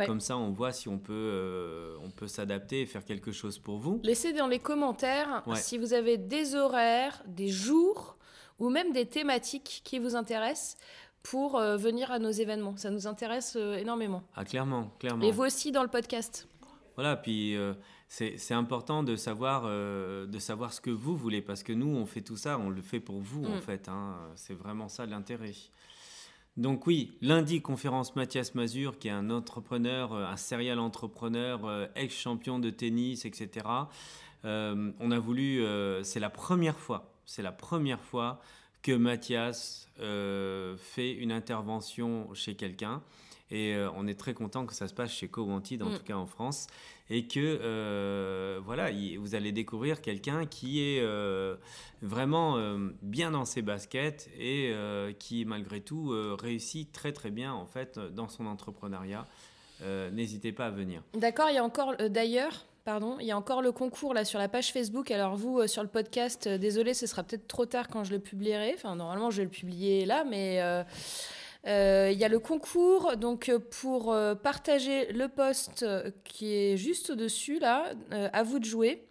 Comme ça, on voit si on peut, on peut s'adapter et faire quelque chose pour vous. Laissez dans les commentaires si vous avez des horaires, des jours ou même des thématiques qui vous intéressent pour euh, venir à nos événements. Ça nous intéresse euh, énormément. Ah, clairement, clairement. Et vous aussi dans le podcast. Voilà, puis euh, c'est important de savoir, de savoir ce que vous voulez, parce que nous, on fait tout ça, on le fait pour vous, en mm. fait. Hein. C'est vraiment ça l'intérêt. Donc oui, lundi, conférence Mathias Mazur, qui est un entrepreneur, un serial entrepreneur, ex-champion de tennis, etc. on a voulu, c'est la première fois, c'est la première fois que Mathias euh, fait une intervention chez quelqu'un. Et euh, on est très content que ça se passe chez Covantid, en mm. tout cas en France. Et que, euh, voilà, vous allez découvrir quelqu'un qui est vraiment bien dans ses baskets et qui, malgré tout, réussit très très bien, en fait, dans son entrepreneuriat. N'hésitez pas à venir. D'accord, il y a encore, d'ailleurs, Pardon, il y a encore le concours là sur la page Facebook. Alors vous, euh, sur le podcast, euh, désolé, ce sera peut-être trop tard quand je le publierai. Enfin, normalement, je vais le publier là, mais euh, il y a le concours. Donc pour partager le post qui est juste au-dessus là, à vous de jouer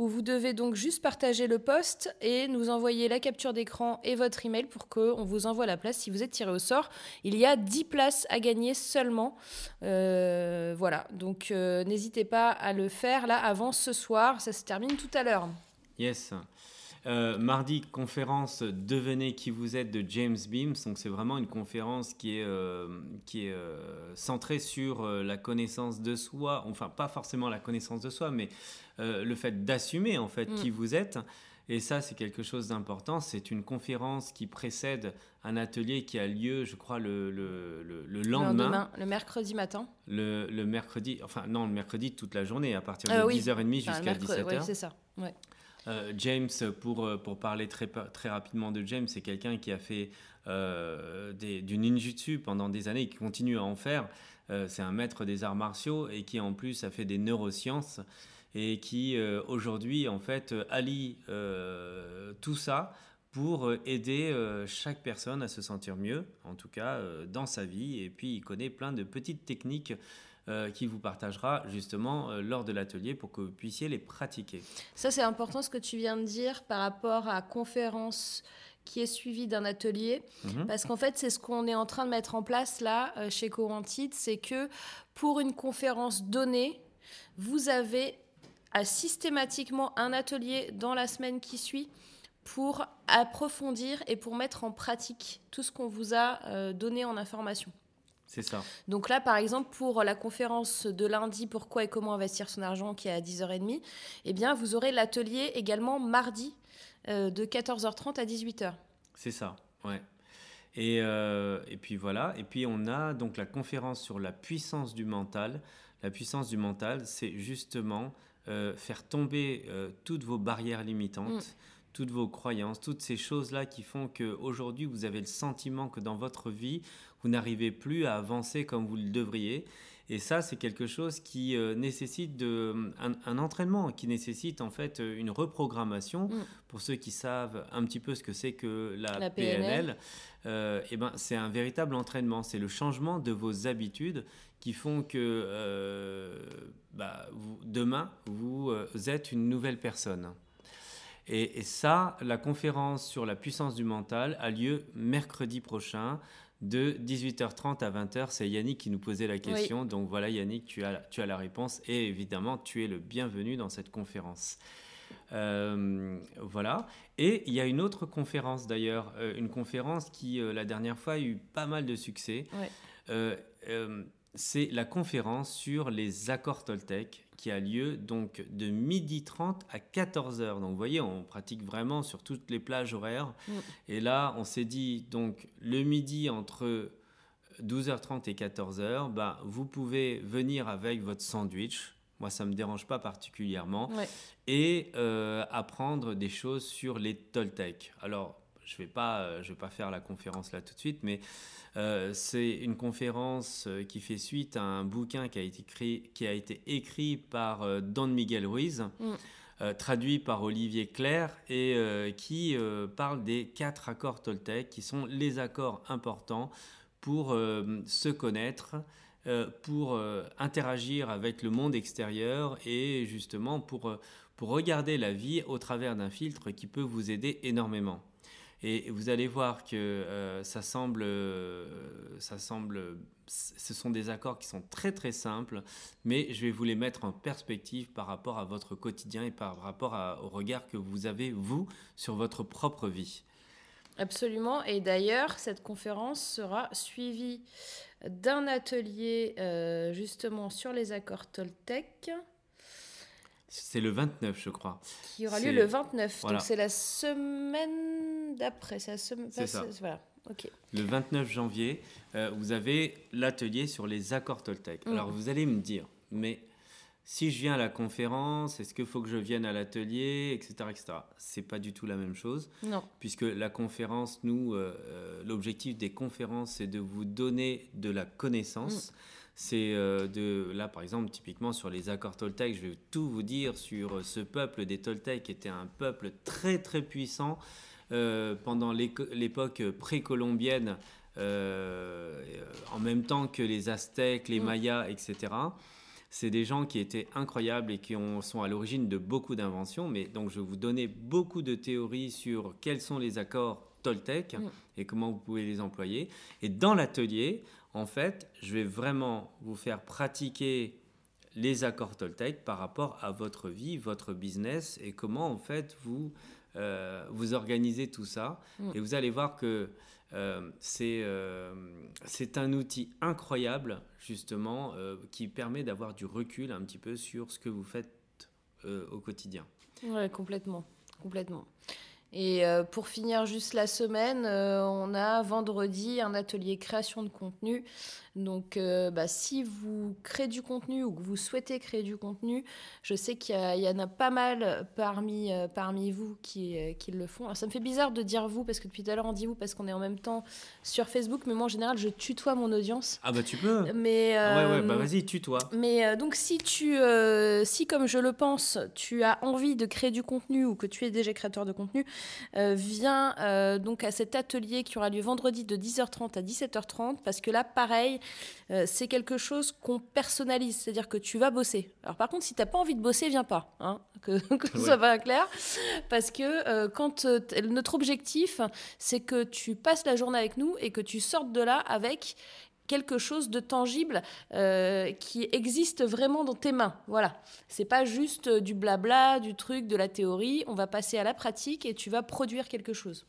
où vous devez donc juste partager le post et nous envoyer la capture d'écran et votre email pour qu'on vous envoie la place si vous êtes tiré au sort. Il y a 10 places à gagner seulement. Euh, voilà, donc euh, n'hésitez pas à le faire là avant ce soir. Ça se termine tout à l'heure. Yes. Euh, mardi, conférence Devenez qui vous êtes de James Beams. Donc, c'est vraiment une conférence qui est, euh, qui est euh, centrée sur la connaissance de soi. Enfin, pas forcément la connaissance de soi, mais le fait d'assumer en fait qui mm. vous êtes. Et ça, c'est quelque chose d'important. C'est une conférence qui précède un atelier qui a lieu, je crois, le, le, le, lendemain. Le mercredi matin. Le, mercredi, enfin non, le mercredi toute la journée, à partir de 10h30 jusqu'à 17h. Oui, c'est ça. Ouais. Euh, James, pour, euh, pour parler très, très rapidement de James, c'est quelqu'un qui a fait euh, du ninjutsu pendant des années et qui continue à en faire. c'est un maître des arts martiaux et qui en plus a fait des neurosciences et qui aujourd'hui en fait allie tout ça pour aider chaque personne à se sentir mieux, en tout cas dans sa vie. Et puis il connaît plein de petites techniques euh, qui vous partagera justement euh, lors de l'atelier pour que vous puissiez les pratiquer. Ça, c'est important ce que tu viens de dire par rapport à conférence qui est suivie d'un atelier, mhm. parce qu'en fait, c'est ce qu'on est en train de mettre en place là euh, chez Corantide, c'est que pour une conférence donnée, vous avez à systématiquement un atelier dans la semaine qui suit pour approfondir et pour mettre en pratique tout ce qu'on vous a donné en information. C'est ça. Donc là, par exemple, pour la conférence de lundi, pourquoi et comment investir son argent, qui est à 10h30, eh bien, vous aurez l'atelier également mardi euh, de 14h30 à 18h. C'est ça, ouais. Et, euh, et, puis voilà, et puis on a donc la conférence sur la puissance du mental. La puissance du mental, c'est justement euh, faire tomber toutes vos barrières limitantes. Mm toutes vos croyances, toutes ces choses-là qui font qu'aujourd'hui, vous avez le sentiment que dans votre vie, vous n'arrivez plus à avancer comme vous le devriez. Et ça, c'est quelque chose qui euh, nécessite de, un, entraînement, qui nécessite en fait une reprogrammation. Mm. Pour ceux qui savent un petit peu ce que c'est que la, PNL, euh, eh ben, c'est un véritable entraînement. C'est le changement de vos habitudes qui font que euh, bah, vous, demain, vous êtes une nouvelle personne. Et, ça, la conférence sur la puissance du mental a lieu mercredi prochain de 18h30 à 20h. C'est Yannick qui nous posait la question. Donc voilà, Yannick, tu as, tu as la réponse. Et évidemment, tu es le bienvenu dans cette conférence. Euh, voilà. Et il y a une autre conférence d'ailleurs, euh, une conférence qui euh, la dernière fois a eu pas mal de succès. c'est la conférence sur les accords Toltec qui a lieu donc de midi 30 à 14h. Donc vous voyez, on pratique vraiment sur toutes les plages horaires. Mm. Et là, on s'est dit, donc le midi entre 12h30 et 14h, bah, vous pouvez venir avec votre sandwich. Moi, ça ne me dérange pas particulièrement. Et euh, apprendre des choses sur les Toltecs. Alors, je ne vais, pas, euh, je vais pas faire la conférence là tout de suite, mais euh, c'est une conférence euh, qui fait suite à un bouquin qui a été écrit, qui a été écrit par Don Miguel Ruiz. Mm. traduit par Olivier Claire et qui parle des quatre accords Toltec, qui sont les accords importants pour se connaître, pour interagir avec le monde extérieur et justement pour, pour regarder la vie au travers d'un filtre qui peut vous aider énormément. Et vous allez voir que euh, ça semble, euh, ça semble, ce sont des accords qui sont très très simples, mais je vais vous les mettre en perspective par rapport à votre quotidien et par rapport au regard que vous avez vous sur votre propre vie. Absolument. Et d'ailleurs, cette conférence sera suivie d'un atelier euh, justement sur les accords Toltec. C'est le 29, je crois. Qui aura lieu le 29. Donc c'est la semaine d'après. C'est la semaine. ça. Voilà. Ok. Le 29 janvier, euh, vous avez l'atelier sur les accords Toltec. Mm. Alors vous allez me dire, mais si je viens à la conférence, est-ce qu'il faut que je vienne à l'atelier, etc., etc. C'est pas du tout la même chose. Non. Puisque la conférence, nous, euh, euh, l'objectif des conférences, c'est de vous donner de la connaissance. Mm c'est euh, de là par exemple typiquement sur les accords Toltec, je vais tout vous dire sur euh, ce peuple des Toltecs qui était un peuple très très puissant euh, pendant l'époque précolombienne, en même temps que les Aztèques, les mm. Mayas, etc. C'est des gens qui étaient incroyables et qui sont à l'origine de beaucoup d'inventions. Mais donc je vais vous donner beaucoup de théories sur quels sont les accords Toltec mm. et comment vous pouvez les employer. Et dans l'atelier, en fait, je vais vraiment vous faire pratiquer les accords Toltec par rapport à votre vie, votre business et comment en fait vous euh, vous organisez tout ça. Mm. Et vous allez voir que euh, euh, c'est un outil incroyable justement qui permet d'avoir du recul un petit peu sur ce que vous faites au quotidien. Oui, complètement, complètement. Et euh, pour finir juste la semaine, euh, on a vendredi un atelier création de contenu donc, euh, bah, si vous créez du contenu ou que vous souhaitez créer du contenu, je sais qu'il y, en a pas mal parmi, parmi vous qui, qui, le font. ça me fait bizarre de dire vous, parce que depuis tout à l'heure on dit vous, parce qu'on est en même temps sur Facebook, mais moi en général je tutoie mon audience. Ah bah tu peux. Mais, ah ouais, ouais, bah vas-y, tutoie. Mais donc si tu, si comme je le pense, tu as envie de créer du contenu ou que tu es déjà créateur de contenu, viens donc à cet atelier qui aura lieu vendredi de 10h30 à 17h30, parce que là, pareil, euh, c'est quelque chose qu'on personnalise, c'est-à-dire que tu vas bosser. Alors par contre, si tu n'as pas envie de bosser, viens pas, hein, que, que ce soit bien clair, parce que euh, quand euh, notre objectif, c'est que tu passes la journée avec nous et que tu sortes de là avec quelque chose de tangible qui existe vraiment dans tes mains. Voilà. C'est pas juste du blabla, du truc, de la théorie. On va passer à la pratique et tu vas produire quelque chose.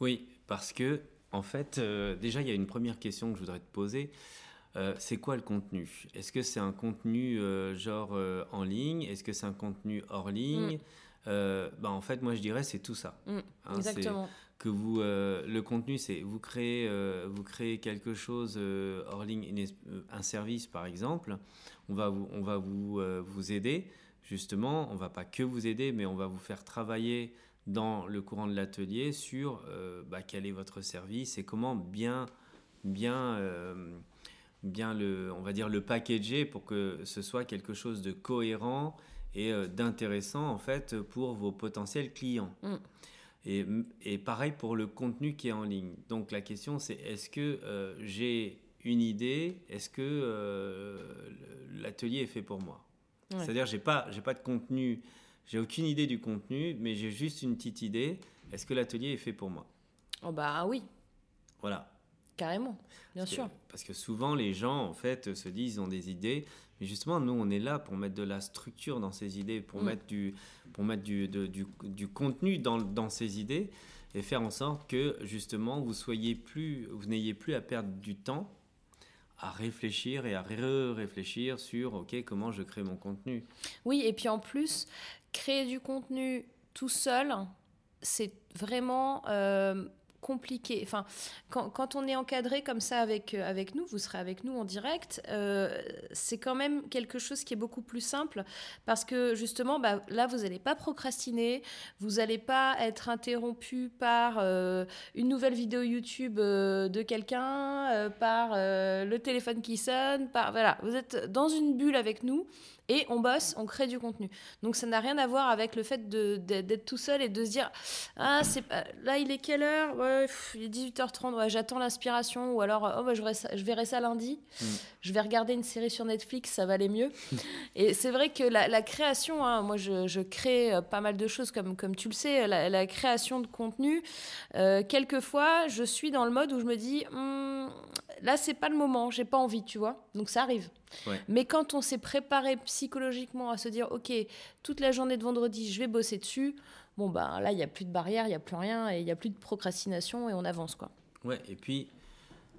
Oui, parce que en fait, euh, déjà, il y a une première question que je voudrais te poser. Euh, c'est quoi le contenu? Est-ce que c'est un contenu euh, genre en ligne? Est-ce que c'est un contenu hors ligne? Mm. bah, En fait, moi, je dirais c'est tout ça. Mm, hein, exactement. Que vous, le contenu, c'est vous créez, vous créez quelque chose hors ligne, un service par exemple. On va vous, on va vous, vous aider justement. On va pas que vous aider, mais on va vous faire travailler dans le courant de l'atelier sur euh, bah, quel est votre service et comment bien, bien, euh, bien le, on va dire le packager pour que ce soit quelque chose de cohérent et euh, d'intéressant en fait pour vos potentiels clients. Mm. Et, et, pareil pour le contenu qui est en ligne. Donc la question c'est est-ce que j'ai une idée Est-ce que l'atelier est fait pour moi? C'est-à-dire j'ai pas j'ai pas de contenu j'ai aucune idée du contenu, mais j'ai juste une petite idée. Est-ce que l'atelier est fait pour moi? Oh bah oui. Voilà. Carrément, bien sûr. parce que souvent les gens en fait se disent ils ont des idées, mais justement nous on est là pour mettre de la structure dans ces idées, pour mm. mettre du pour mettre du, du, du, contenu dans, dans ces idées et faire en sorte que justement vous soyez plus vous n'ayez plus à perdre du temps à réfléchir et à réfléchir sur ok comment je crée mon contenu. Oui et puis en plus créer du contenu tout seul, c'est vraiment euh, compliqué. Enfin, quand, on est encadré comme ça avec, euh, avec nous, vous serez avec nous en direct, euh, c'est quand même quelque chose qui est beaucoup plus simple parce que justement, bah, là, vous n'allez pas procrastiner, vous n'allez pas être interrompu par une nouvelle vidéo YouTube de quelqu'un, par le téléphone qui sonne, par voilà, vous êtes dans une bulle avec nous et on bosse, on crée du contenu. Donc ça n'a rien à voir avec le fait d'être tout seul et de se dire ah c'est là il est quelle heure? Ouais, il est 18h30 ouais, j'attends l'inspiration ou alors oh bah, je, verrai ça, je verrai ça lundi. Mm. je vais regarder une série sur Netflix ça va aller mieux. Et c'est vrai que la, création hein, moi je, crée euh, pas mal de choses comme comme tu le sais la, création de contenu. Euh, quelquefois je suis dans le mode où je me dis hmm, là c'est pas le moment j'ai pas envie tu vois. Donc ça arrive mais quand on s'est préparé psychologiquement à se dire, OK, toute la journée de vendredi, je vais bosser dessus, bon, bah là, il n'y a plus de barrière, il n'y a plus rien, et il n'y a plus de procrastination, et on avance, quoi. Ouais, et puis,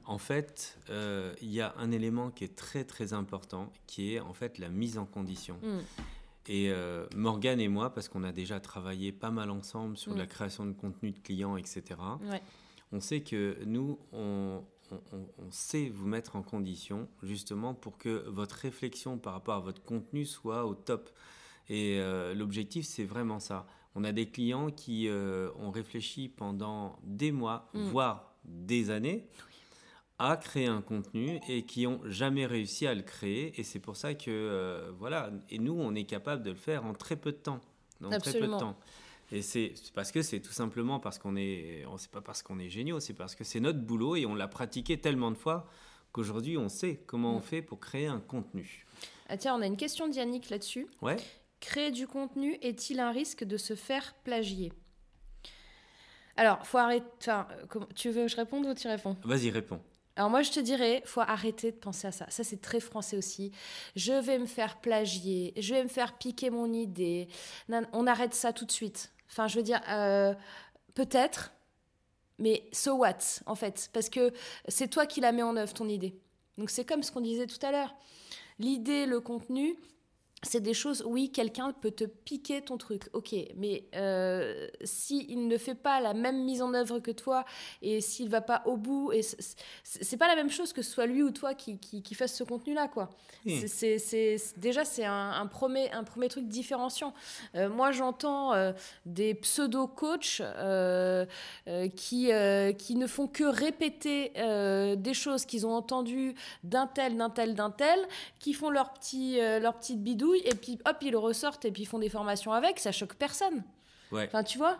en fait, euh, il y a un élément qui est très, très important, qui est en fait la mise en condition. Mm. Et euh, Morgane et moi, parce qu'on a déjà travaillé pas mal ensemble sur mm. la création de contenu de clients, etc., on sait que nous, on, on, sait vous mettre en condition justement pour que votre réflexion par rapport à votre contenu soit au top. Et euh, l'objectif, c'est vraiment ça. On a des clients qui euh, ont réfléchi pendant des mois, mm. voire des années, à créer un contenu et qui ont jamais réussi à le créer. Et c'est pour ça que, euh, voilà, et nous, on est capable de le faire en très peu de temps. En très peu de temps. Et c'est parce que c'est tout simplement parce qu'on est, on sait pas parce qu'on est géniaux, c'est parce que c'est notre boulot et on l'a pratiqué tellement de fois qu'aujourd'hui on sait comment on mm. fait pour créer un contenu. Ah tiens, on a une question d'Yannick là-dessus. Ouais. Créer du contenu est-il un risque de se faire plagier? Alors, faut arrêter. Enfin, tu veux que je réponde ou tu réponds? Vas-y, réponds. Alors moi, je te dirais, faut arrêter de penser à ça. Ça, c'est très français aussi. Je vais me faire plagier, je vais me faire piquer mon idée. on arrête ça tout de suite. Enfin, je veux dire, euh, peut-être, mais so what, en fait? Parce que c'est toi qui la mets en œuvre, ton idée. Donc c'est comme ce qu'on disait tout à l'heure. L'idée, le contenu, c'est des choses, oui, quelqu'un peut te piquer ton truc, ok, mais euh, s'il ne fait pas la même mise en œuvre que toi et s'il va pas au bout, et c'est pas la même chose que ce soit lui ou toi qui, qui, fasse ce contenu-là, quoi. C'est déjà c'est un, premier un premier truc différenciant. Euh, moi, j'entends euh, des pseudo coachs qui qui ne font que répéter des choses qu'ils ont entendues d'un tel, d'un tel, d'un tel, qui font leur petit leur petite bidou et puis hop, ils le ressortent et puis ils font des formations avec, ça choque personne. Ouais. Enfin, tu vois?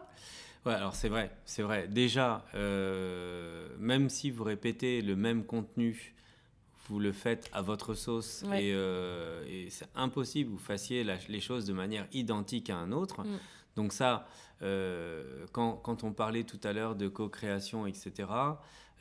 Ouais, alors c'est vrai, c'est vrai. Déjà, euh, même si vous répétez le même contenu, vous le faites à votre sauce euh, et, c'est impossible que vous fassiez les choses de manière identique à un autre. Mm. Donc ça, euh, quand, quand, on parlait tout à l'heure de co-création, etc.,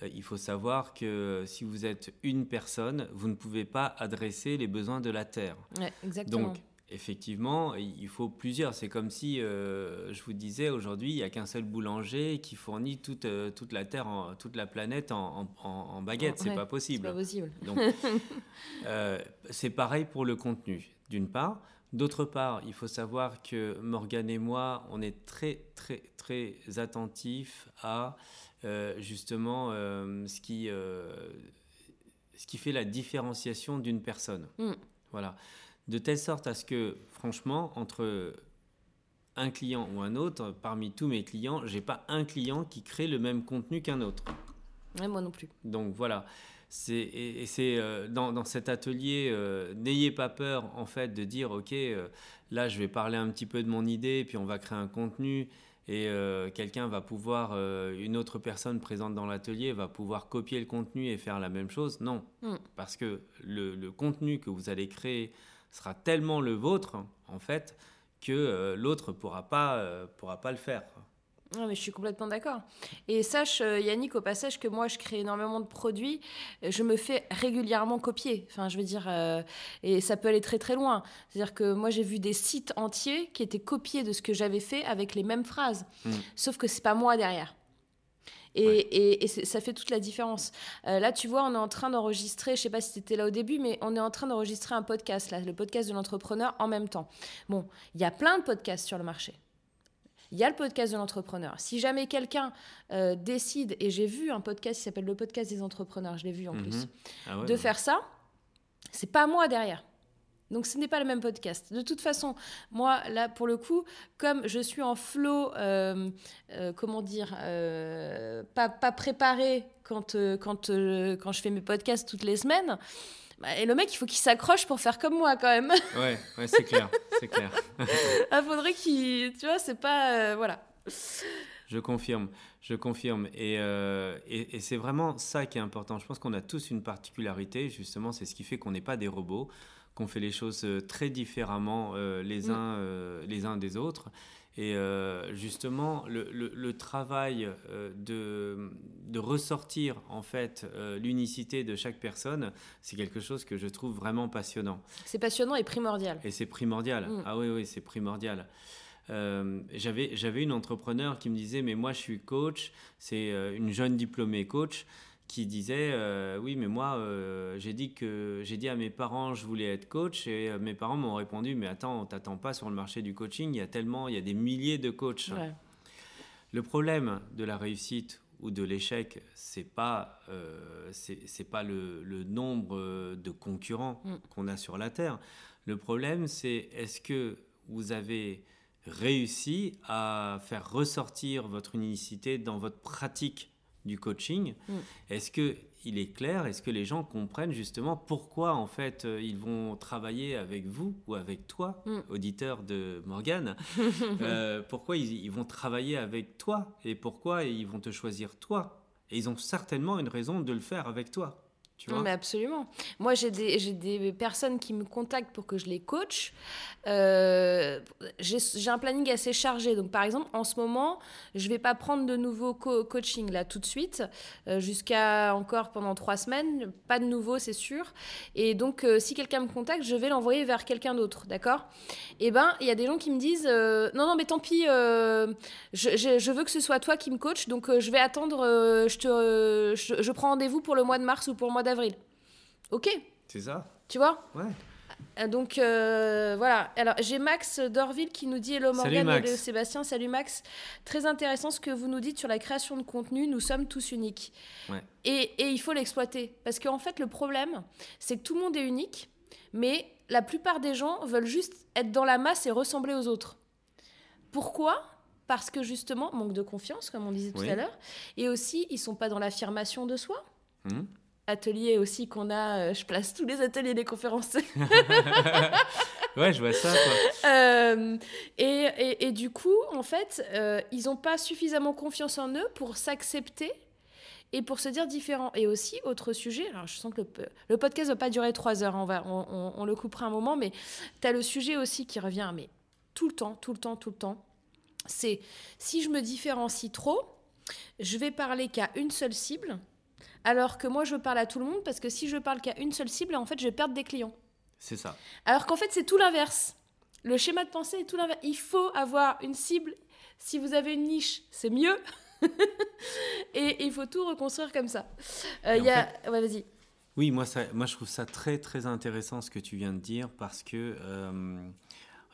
il faut savoir que si vous êtes une personne, vous ne pouvez pas adresser les besoins de la Terre. Ouais, exactement. Donc, effectivement, il faut plusieurs. C'est comme si euh, je vous disais aujourd'hui, il n'y a qu'un seul boulanger qui fournit toute, euh, toute la Terre, en, toute la planète en, en, baguette. c'est pas possible. C'est pas possible. Donc, euh, c'est pareil pour le contenu, d'une part. D'autre part, il faut savoir que Morgane et moi, on est très, très, très attentifs à justement ce, qui, ce qui fait la différenciation d'une personne. Mm. Voilà de telle sorte à ce que, franchement, entre un client ou un autre, parmi tous mes clients, j'ai pas un client qui crée le même contenu qu'un autre. moi non plus. Donc voilà. Et, c'est euh, dans, cet atelier, euh, n'ayez pas peur en fait de dire ok, euh, là je vais parler un petit peu de mon idée, puis on va créer un contenu et quelqu'un va pouvoir, une autre personne présente dans l'atelier va pouvoir copier le contenu et faire la même chose. Non, hmm. parce que le, le, contenu que vous allez créer sera tellement le vôtre, en fait, que euh, l'autre ne pourra, pas, pourra pas le faire. Non, mais je suis complètement d'accord. Et sache, euh, Yannick, au passage, que moi, je crée énormément de produits. Je me fais régulièrement copier. Enfin, je veux dire, et ça peut aller très très loin. C'est-à-dire que moi, j'ai vu des sites entiers qui étaient copiés de ce que j'avais fait avec les mêmes phrases. Mm. Sauf que c'est pas moi derrière. Et, ça fait toute la différence. Euh, là, tu vois, on est en train d'enregistrer, je sais pas si c'était là au début, mais on est en train d'enregistrer un podcast, là, le podcast de l'entrepreneur en même temps. Bon, il y a plein de podcasts sur le marché. Il y a le podcast de l'entrepreneur. Si jamais quelqu'un euh, décide, et j'ai vu un podcast qui s'appelle le podcast des entrepreneurs, je l'ai vu en mhm. plus, ah de faire ça, c'est pas moi derrière. Donc ce n'est pas le même podcast. De toute façon, moi, là, pour le coup, comme je suis en flow, euh, euh, comment dire, euh, pas, pas, préparé quand, quand, quand je fais mes podcasts toutes les semaines, Bah, et le mec, il faut qu'il s'accroche pour faire comme moi quand même. ouais, ouais c'est clair, c'est clair. ah, faudrait qu'il, tu vois, c'est pas, euh, voilà. Je confirme, je confirme. Euh, et, et, c'est vraiment ça qui est important. Je pense qu'on a tous une particularité, justement, c'est ce qui fait qu'on n'est pas des robots, qu'on fait les choses euh, très différemment les, mm. uns, les uns des autres. Et justement, le, le, travail de, de, ressortir en fait l'unicité de chaque personne, c'est quelque chose que je trouve vraiment passionnant. C'est passionnant et primordial. Et c'est primordial. Mm. Ah oui, oui, c'est primordial. Euh, j'avais, j'avais une entrepreneur qui me disait, mais moi je suis coach, c'est euh, une jeune diplômée coach qui disait, euh, oui, mais moi j'ai dit que j'ai dit à mes parents je voulais être coach et mes parents m'ont répondu, mais attends, on t'attend pas sur le marché du coaching, il y a tellement, il y a des milliers de coachs. Le problème de la réussite ou de l'échec, c'est pas c'est, pas le, le, nombre de concurrents mm. qu'on a sur la terre. Le problème, c'est est-ce que vous avez réussi à faire ressortir votre unicité dans votre pratique du coaching. Mm. Est-ce que il est clair Est-ce que les gens comprennent justement pourquoi en fait euh, ils vont travailler avec vous ou avec toi, mm. auditeur de Morgane euh, Pourquoi ils, vont travailler avec toi et pourquoi ils vont te choisir toi? Et ils ont certainement une raison de le faire avec toi mais absolument. Moi, j'ai des, des, personnes qui me contactent pour que je les coach. Euh, j'ai un planning assez chargé. Donc, par exemple, en ce moment, je ne vais pas prendre de nouveaux coaching là tout de suite, euh, jusqu'à encore pendant trois semaines. Pas de nouveau, c'est sûr. Et donc, euh, si quelqu'un me contacte, je vais l'envoyer vers quelqu'un d'autre. D'accord? Et eh ben, il y a des gens qui me disent Non, non, mais tant pis, je, je, veux que ce soit toi qui me coach. Donc, je vais attendre. je, te, je prends rendez-vous pour le mois de mars ou pour le mois d'avril. Ok. C'est ça. Tu vois? Ouais. Euh, donc euh, voilà. Alors j'ai Max Dorville qui nous dit Hello Morgan et Sébastien. Salut Max. Très intéressant ce que vous nous dites sur la création de contenu. Nous sommes tous uniques. Ouais. Et, et, il faut l'exploiter. Parce qu'en fait, le problème, c'est que tout le monde est unique, mais la plupart des gens veulent juste être dans la masse et ressembler aux autres. Pourquoi? Parce que justement, manque de confiance, comme on disait tout à l'heure. Et aussi, ils sont pas dans l'affirmation de soi. Mmh atelier aussi qu'on a. Euh, je place tous les ateliers des conférences. ouais, je vois ça. Euh, et, et, du coup, en fait, euh, ils n'ont pas suffisamment confiance en eux pour s'accepter et pour se dire différent. Et aussi, autre sujet, alors je sens que le, le podcast ne va pas durer trois heures, on, va, on, on, le coupera un moment, mais tu as le sujet aussi qui revient, mais tout le temps, tout le temps, tout le temps. C'est si je me différencie trop, je vais parler qu'à une seule cible alors que moi, je parle à tout le monde parce que si je parle qu'à une seule cible, en fait, je vais perdre des clients. C'est ça. Alors qu'en fait, c'est tout l'inverse. Le schéma de pensée est tout l'inverse. Il faut avoir une cible. Si vous avez une niche, c'est mieux. et il faut tout reconstruire comme ça. Euh, il y a... ouais, vas-y. Oui, moi, ça, moi, je trouve ça très, très intéressant ce que tu viens de dire parce que euh,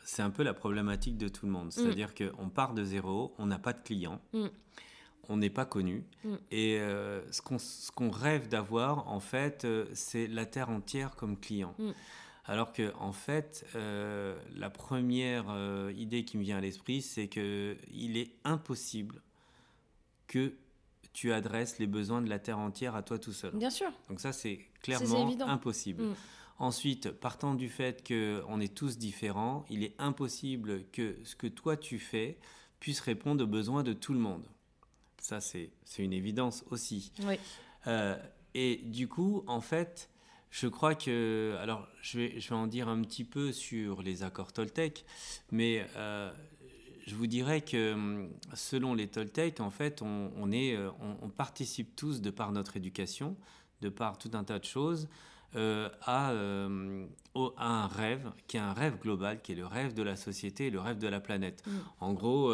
c'est un peu la problématique de tout le monde. Mm. C'est-à-dire qu'on part de zéro, on n'a pas de clients. Mm on n'est pas connu. Mm. Et euh, ce qu'on rêve d'avoir, en fait, euh, c'est la Terre entière comme client. Mm. Alors que, en fait, euh, la première idée qui me vient à l'esprit, c'est qu'il est impossible que tu adresses les besoins de la Terre entière à toi tout seul. Bien sûr. Donc ça, c'est clairement impossible. Mm. Ensuite, partant du fait qu'on est tous différents, il est impossible que ce que toi tu fais puisse répondre aux besoins de tout le monde. Ça, c'est une évidence aussi. Oui. Euh, et du coup, en fait, je crois que. Alors, je vais, je vais en dire un petit peu sur les accords Toltec, mais euh, je vous dirais que selon les Toltec, en fait, on, est, euh, on, participe tous, de par notre éducation, de par tout un tas de choses, à, à, un rêve, qui est un rêve global, qui est le rêve de la société, le rêve de la planète. Mm. En gros,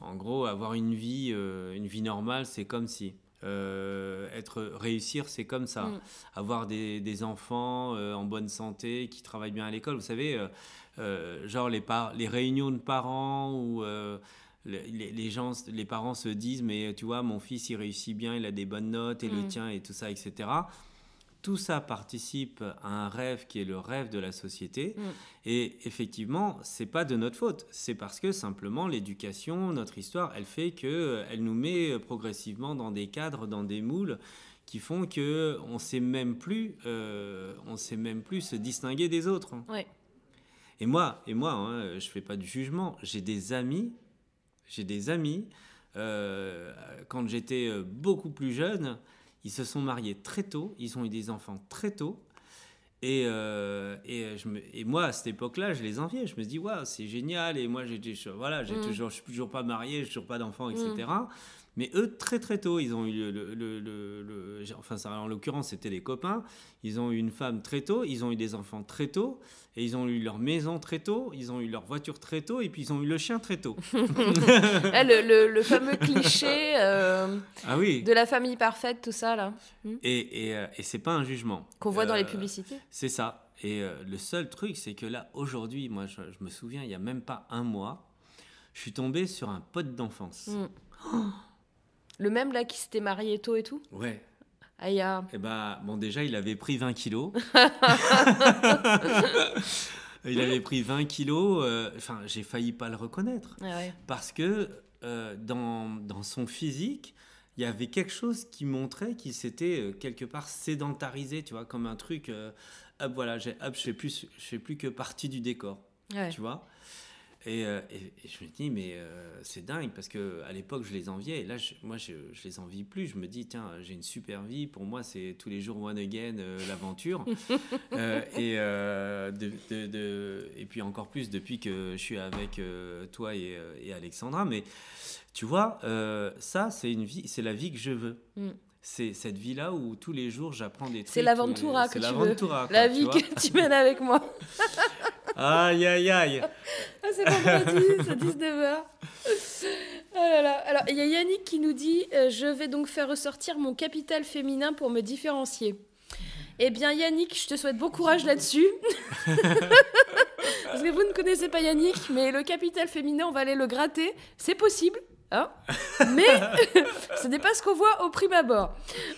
en gros, avoir une vie, euh, une vie normale, c'est comme si. Euh, être réussir c'est comme ça mm. avoir des, enfants euh, en bonne santé qui travaillent bien à l'école vous savez genre les, les réunions de parents où les, gens les parents se disent mais tu vois mon fils il réussit bien il a des bonnes notes et le mm. tien et tout ça etc tout ça participe à un rêve qui est le rêve de la société. Mm. Et effectivement, c'est pas de notre faute. C'est parce que simplement l'éducation, notre histoire, elle fait que euh, elle nous met progressivement dans des cadres, dans des moules qui font que on sait même plus, euh, on sait même plus se distinguer des autres. Ouais. Et moi, et moi, hein, je fais pas du jugement. J'ai des amis, j'ai des amis. euh, quand j'étais euh, beaucoup plus jeune, ils se sont mariés très tôt, ils ont eu des enfants très tôt. Et, euh, et, je me- et moi, à cette époque-là, je les enviais. Je me dis, waouh, c'est génial. Et moi, j'étais, voilà, j'ai Mm. toujours, je suis toujours pas marié, j'ai toujours pas d'enfants, etc. Mais eux, très très tôt, ils ont eu le. le- le- enfin, ça, en l'occurrence, c'était les copains. Ils ont eu une femme très tôt, ils ont eu des enfants très tôt, et ils ont eu leur maison très tôt, ils ont eu leur voiture très tôt, et puis ils ont eu le chien très tôt. Ah, le, le- le fameux cliché euh, Ah oui. de la famille parfaite, tout ça, là, Et, et, euh, et c'est pas un jugement. qu'on voit dans les Euh, publicités. C'est ça. Et euh, le seul truc, c'est que là, aujourd'hui, moi, je, je me souviens, il y a même pas un mois, je suis tombé sur un pote d'enfance. Mm. Le même, là, qui s'était marié tôt et tout Ouais. Aïe, ah. Et ben, bon, déjà, il avait pris 20 kilos. il avait pris 20 kilos. euh, Enfin, j'ai failli pas le reconnaître. Ah ouais. Parce que euh, dans, dans son physique, il y avait quelque chose qui montrait qu'il s'était euh, quelque part sédentarisé, tu vois, comme un truc. euh, hop, voilà, j'ai- hop, je fais plus, je fais plus que partie du décor, Ouais. tu vois. Et, euh, et- et je me dis, mais euh, c'est dingue parce que à l'époque, je les enviais. Et là, je- moi, je, je les envie plus. Je me dis, tiens, j'ai une super vie. Pour moi, c'est tous les jours one again, euh, l'aventure. Euh, et, de- de- de- et puis encore plus depuis que je suis avec toi et, et Alexandra. Mais tu vois, ça, c'est une vie, c'est la vie que je veux. Mm. C'est cette vie-là où tous les jours j'apprends des trucs. C'est l'aventura que c'est tu veux. La vie que tu mènes avec moi. Aïe, aïe, aïe. Ah, c'est vendredi, c'est 19h. Oh là là. Alors, il y a Yannick qui nous dit euh, Je vais donc faire ressortir mon capital féminin pour me différencier. Eh bien, Yannick, je te souhaite bon courage là-dessus. Parce que vous ne connaissez pas Yannick, mais le capital féminin, on va aller le gratter. C'est possible. Hein mais ce n'est pas ce qu'on voit au prime abord.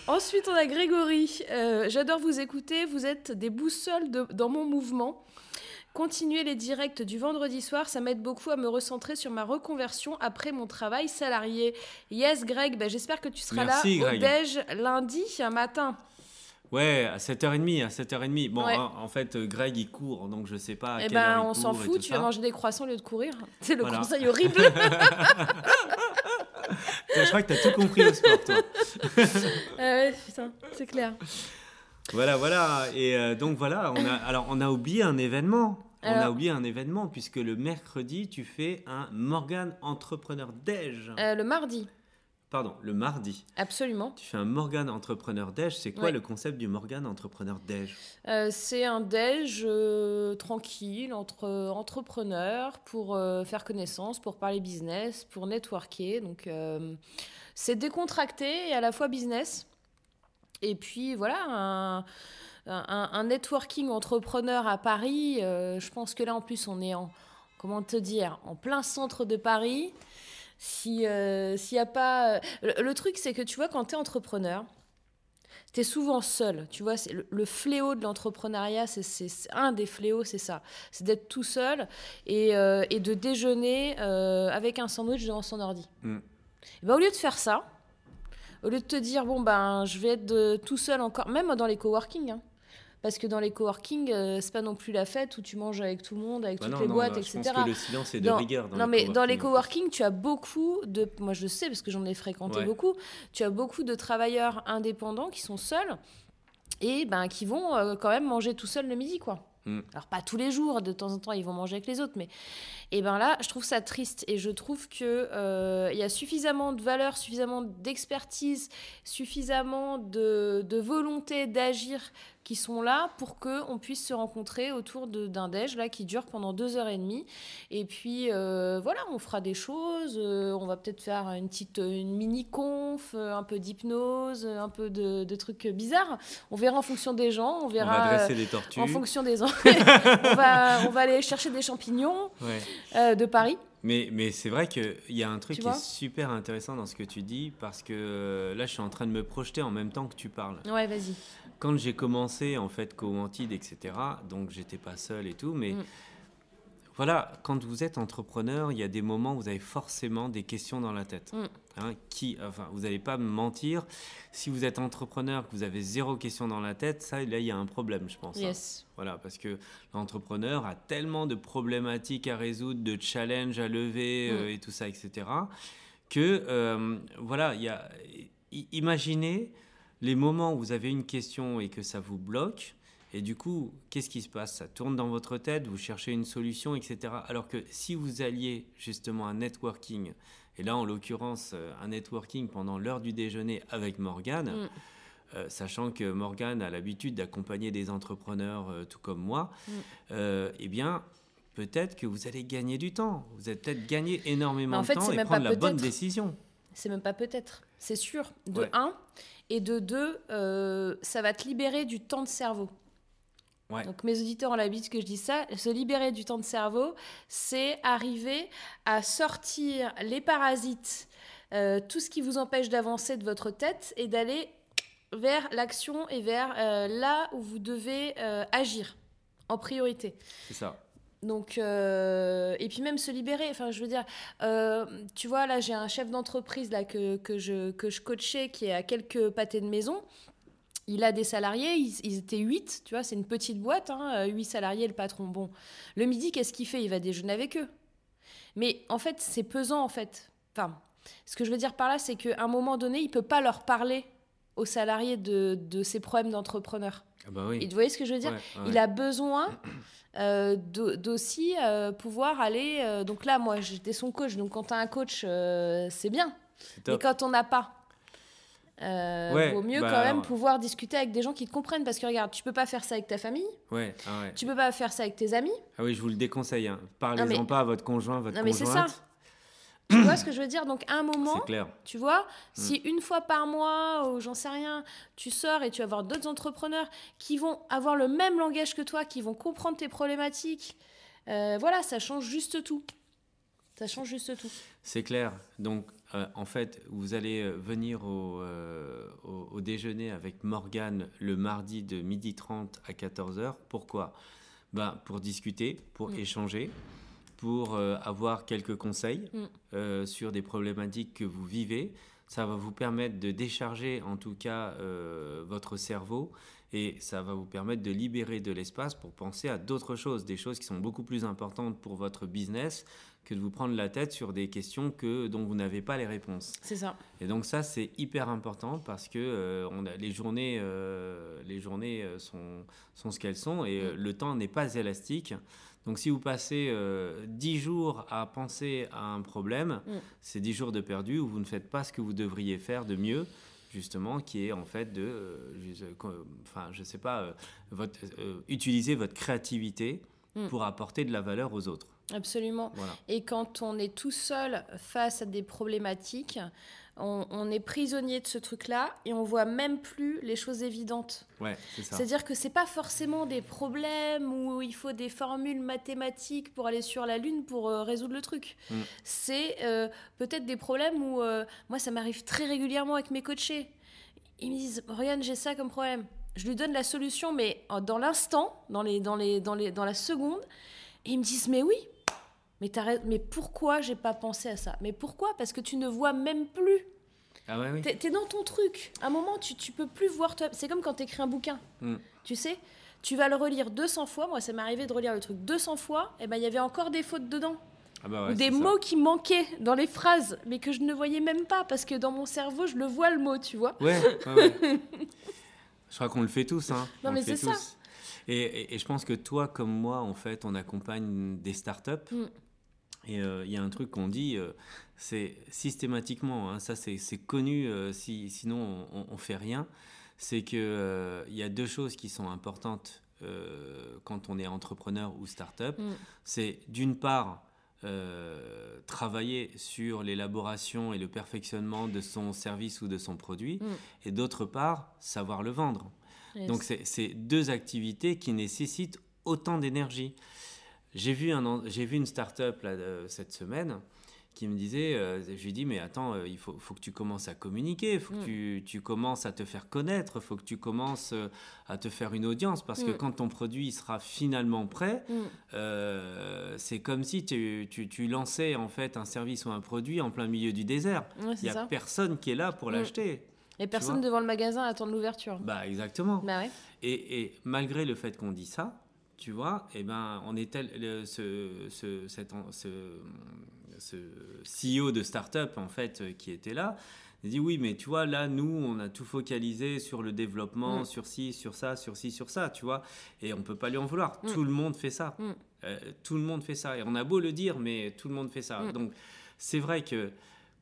Ensuite, on a Grégory. Euh, J'adore vous écouter. Vous êtes des boussoles dans mon mouvement. Continuer les directs du vendredi soir, ça m'aide beaucoup à me recentrer sur ma reconversion après mon travail salarié. Yes, Greg, ben, j'espère que tu seras Merci, là Greg. au déj lundi matin. Ouais, à 7h30, à 7h30. Bon, Ouais. hein, en fait, euh, Greg, il court, donc je sais pas à Eh quelle heure ben, il on s'en fout, tu ça. vas manger des croissants au lieu de courir. C'est le Voilà. conseil horrible. Je crois que tu as tout compris au sport, toi. Ah ouais, putain, c'est clair. Voilà, voilà. Et euh, donc voilà, on a, alors on a oublié un événement. On a oublié un événement puisque le mercredi, tu fais un Morgan Entrepreneur Déj. Euh, le mardi, Pardon, le mardi. absolument. Tu fais un Morgan Entrepreneur Déj. C'est quoi Ouais. le concept du Morgan Entrepreneur Déj Euh, c'est un déj euh, tranquille entre euh, entrepreneurs pour euh, faire connaissance, pour parler business, pour networker. Donc, c'est décontracté et à la fois business. Et puis, voilà, un, un- un networking entrepreneur à Paris. euh, je pense que là, en plus, on est en, comment te dire, en plein centre de Paris. Euh, s'il y a pas... Le, le truc, c'est que tu vois, quand tu es entrepreneur, T'es souvent seul, tu vois, le, le fléau de l'entrepreneuriat, c'est, un des fléaux, c'est ça, c'est d'être tout seul et, euh, et de déjeuner euh, avec un sandwich devant son ordi. Mm. Et ben, au lieu de faire ça, au lieu de te dire bon ben je vais être de- tout seul encore, même dans les coworking, hein, parce que dans les coworking, euh, c'est pas non plus la fête où tu manges avec tout le monde, avec Bah toutes non, les non, boîtes, Je etc. pense que le silence est de Dans- rigueur. Dans non, mais dans les coworking. coworking, tu as beaucoup de. Moi, je le sais parce que j'en ai fréquenté Ouais. beaucoup. Tu as beaucoup de travailleurs indépendants qui sont seuls et ben, qui vont euh, quand même manger tout seuls le midi, quoi. Mm. Alors, pas tous les jours, de temps en temps, ils vont manger avec les autres, mais. Et ben là, je trouve ça triste et je trouve que euh, il y a suffisamment de valeur, suffisamment d'expertise, suffisamment de, de volonté d'agir qui sont là pour que on puisse se rencontrer autour de- d'un déj là qui dure pendant deux heures et demie et puis euh, voilà, on fera des choses. euh, on va peut-être faire une petite une mini conf, euh, un peu d'hypnose, euh, un peu de, de trucs bizarres. On verra en fonction des gens. On On verra va euh, dresser des tortues. en fonction des gens. on va on va aller chercher des champignons Ouais. Euh, de Paris. Mais, mais c'est vrai qu'il y a un truc qui est super intéressant dans ce que tu dis, parce que euh, là, je suis en train de me projeter en même temps que tu parles. Ouais, vas-y. Quand j'ai commencé, en fait, Co-Antide, etc., donc j'étais pas seul et tout, mais Mm. Voilà, quand vous êtes entrepreneur, il y a des moments où vous avez forcément des questions dans la tête. Mm. Hein, qui, enfin, vous n'allez pas me mentir. Si vous êtes entrepreneur, que vous avez zéro question dans la tête, ça, là, il y a un problème, je pense. hein. Yes. Voilà, parce que l'entrepreneur a tellement de problématiques à résoudre, de challenges à lever Mm. euh, et tout ça, etc. Que, euh, voilà, il y a, imaginez les moments où vous avez une question et que ça vous bloque. Et du coup, qu'est-ce qui se passe? Ça tourne dans votre tête, vous cherchez une solution, etc. Alors que si vous alliez justement à un networking, et là en l'occurrence euh, un networking pendant l'heure du déjeuner avec Morgane, Mm. euh, sachant que Morgane a l'habitude d'accompagner des entrepreneurs euh, tout comme moi, Mm. euh, eh bien, peut-être que vous allez gagner du temps. Vous allez peut-être gagner énormément en fait, de temps et prendre pas la bonne décision. C'est même pas peut-être, c'est sûr. De Ouais. un. Et de deux, ça va te libérer du temps de cerveau. Ouais. Donc mes auditeurs ont l'habitude que je dise ça. Se libérer du temps de cerveau, c'est arriver à sortir les parasites, euh, tout ce qui vous empêche d'avancer de votre tête et d'aller vers l'action et vers euh, là où vous devez euh, agir en priorité. C'est ça. Donc, euh, et puis même se libérer. Enfin, je veux dire, euh, tu vois, là, j'ai un chef d'entreprise là que, que, je, que je coachais qui est à quelques pâtés de maison. Il a des salariés, ils, ils étaient 8, tu vois, c'est une petite boîte, hein, 8 salariés, le patron. Bon, le midi, qu'est-ce qu'il fait? Il va déjeuner avec eux. Mais en fait, c'est pesant, en fait. Enfin, ce que je veux dire par là, c'est qu'à un moment donné, il peut pas leur parler aux salariés de, de ses problèmes d'entrepreneur. Ah bah oui. Et vous voyez ce que je veux dire? Ouais, ouais. il a besoin euh, d'au- d'aussi euh, pouvoir aller. euh, donc là, moi, j'étais son coach. Donc quand tu as un coach, euh, c'est bien. C'est Mais quand on n'a pas, euh, Ouais, vaut mieux bah, quand même alors- pouvoir discuter avec des gens qui te comprennent. Parce que regarde, tu peux pas faire ça avec ta famille, Ouais, ah ouais. tu peux pas faire ça avec tes amis. Ah oui, je vous le déconseille. hein. Parlez-en mais- pas à votre conjoint, votre Non, mais c'est conjointe. ça. tu vois ce que je veux dire? Donc à un moment, clair. tu vois, Mm. si une fois par mois, ou j'en sais rien, tu sors et tu vas voir d'autres entrepreneurs qui vont avoir le même langage que toi, qui vont comprendre tes problématiques, euh, voilà, ça change juste tout. Ça change juste tout. C'est clair. Donc, euh, en fait, vous allez euh, venir au, euh, au, au déjeuner avec Morgane le mardi de 12h30 à 14h. Pourquoi? Ben, Pour discuter, pour Mm. échanger, pour euh, avoir quelques conseils Mm. sur des problématiques que vous vivez. Ça va vous permettre de décharger, en tout cas, votre cerveau et ça va vous permettre de libérer de l'espace pour penser à d'autres choses, des choses qui sont beaucoup plus importantes pour votre business que de vous prendre la tête sur des questions que, dont vous n'avez pas les réponses. C'est ça. Et donc ça, c'est hyper important parce que euh, on a, les journées, euh, les journées euh, sont, sont ce qu'elles sont et Mm. le temps n'est pas élastique. Donc si vous passez euh, 10 jours à penser à un problème, Mm. c'est 10 jours de perdu où vous ne faites pas ce que vous devriez faire de mieux justement, qui est en fait de, euh, enfin, je sais pas, euh, votre, euh, utiliser votre créativité Mm. pour apporter de la valeur aux autres. Absolument. Voilà. Et quand on est tout seul face à des problématiques, on, on est prisonnier de ce truc-là et on voit même plus les choses évidentes. Ouais. C'est-à-dire que c'est pas forcément des problèmes où il faut des formules mathématiques pour aller sur la lune pour euh, résoudre le truc. Mm. C'est euh, peut-être des problèmes où euh, moi ça m'arrive très régulièrement avec mes coachés. Ils me disent Regarde, j'ai ça comme problème. Je lui donne la solution, mais dans l'instant, dans, les, dans, les, dans, les, dans la seconde, et ils me disent Mais oui, mais, mais pourquoi j'ai pas pensé à ça? Mais pourquoi? Parce que tu ne vois même plus. Ah ouais, oui. T'es dans ton truc. À un moment, tu, tu peux plus voir toi. C'est comme quand tu écris un bouquin. Mm. Tu sais, tu vas le relire 200 fois. Moi, ça m'est arrivé de relire le truc 200 fois. Et ben, il y avait encore des fautes dedans. Ah bah Ou des ça. mots qui manquaient dans les phrases, mais que je ne voyais même pas parce que dans mon cerveau, je le vois le mot, tu vois. Ouais, je crois qu'on le fait tous. Hein. Non, On mais c'est ça. et- et je pense que toi, comme moi, en fait, on accompagne des startups. Mm. Et euh, il y a un truc qu'on dit, euh, c'est systématiquement, hein, ça c'est connu, euh, si, sinon on, on fait rien, c'est qu'il il y a deux choses qui sont importantes quand on est entrepreneur ou startup. Mm. C'est d'une part travailler sur l'élaboration et le perfectionnement de son service ou de son produit, Mm. et d'autre part, savoir le vendre. Yes. Donc c'est deux activités qui nécessitent autant d'énergie. J'ai vu, un une start-up là, euh, cette semaine qui me disait, euh, je lui dis, mais attends, euh, il faut, faut, que tu commences à communiquer, il faut que mm. tu, tu, commences à te faire connaître, il faut que tu commences euh, à te faire une audience, parce que mm. quand ton produit sera finalement prêt, mm. c'est comme si tu, tu, tu, lançais en fait un service ou un produit en plein milieu du désert. il n'y a personne qui est là pour l'acheter. Et personne devant le magasin attend l'ouverture. Bah exactement. Bah ouais. et, et, malgré le fait qu'on dit ça, tu vois, et eh ben, on est tel, ce, ce, cette, ce, ce CEO de start-up, en fait, euh, qui était là, il dit oui, mais tu vois, là, nous, on a tout focalisé sur le développement, mm. sur ci, sur ça, sur ci, sur ça, tu vois. Et on peut pas lui en vouloir. Mm. Tout le monde fait ça. Mm. Euh, tout le monde fait ça. Et on a beau le dire, mais tout le monde fait ça. Donc, c'est vrai que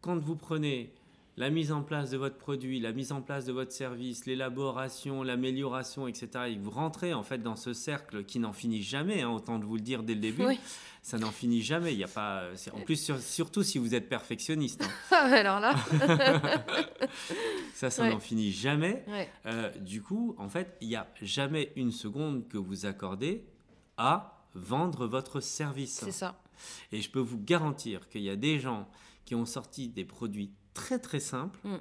quand vous prenez la mise en place de votre produit, la mise en place de votre service, l'élaboration, l'amélioration, etc. Et vous rentrez en fait dans ce cercle qui n'en finit jamais, hein, autant de vous le dire dès le début. Ça n'en finit jamais. Il y a pas. En plus, surtout si vous êtes perfectionniste. Hein. Ah alors là. ça, ça n'en finit jamais. Euh, du coup, en fait, il n'y a jamais une seconde que vous accordez à vendre votre service. C'est ça. Et je peux vous garantir qu'il y a des gens qui ont sorti des produits très très simples, mm.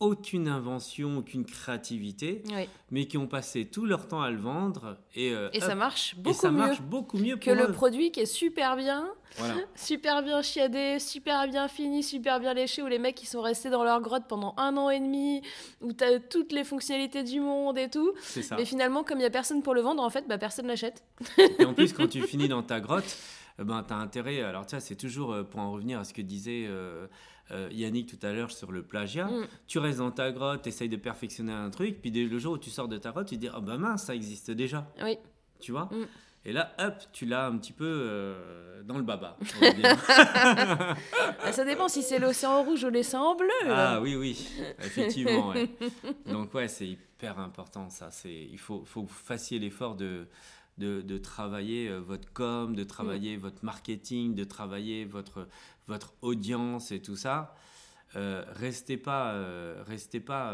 aucune invention, aucune créativité, mais qui ont passé tout leur temps à le vendre. Et, euh, et ça marche beaucoup ça mieux. marche beaucoup mieux que le produit qui est super bien, super bien chiadé, super bien fini, super bien léché, où les mecs ils sont restés dans leur grotte pendant un an et demi, où tu as toutes les fonctionnalités du monde et tout. Ça. Mais finalement, comme il n'y a personne pour le vendre, en fait, bah, personne l'achète. et en plus, quand tu finis dans ta grotte, eh ben, tu as intérêt. Alors, tu c'est toujours euh, pour en revenir à ce que disait euh, euh, Yannick tout à l'heure sur le plagiat. Mm. Tu restes dans ta grotte, essayes de perfectionner un truc, puis dès le jour où tu sors de ta grotte, tu te dis Ah oh, bah mince, ça existe déjà. Oui. Tu vois mm. Et là, hop, tu l'as un petit peu dans le baba. Ah, ça dépend si c'est l'océan rouge ou l'océan bleu. Ah oui, oui, effectivement. Donc ouais, c'est hyper important ça. Il faut, faut que vous fassiez l'effort de, de, travailler euh, votre com, de travailler mm. votre marketing, de travailler votre, votre audience et tout ça. Euh, restez pas, euh, restez pas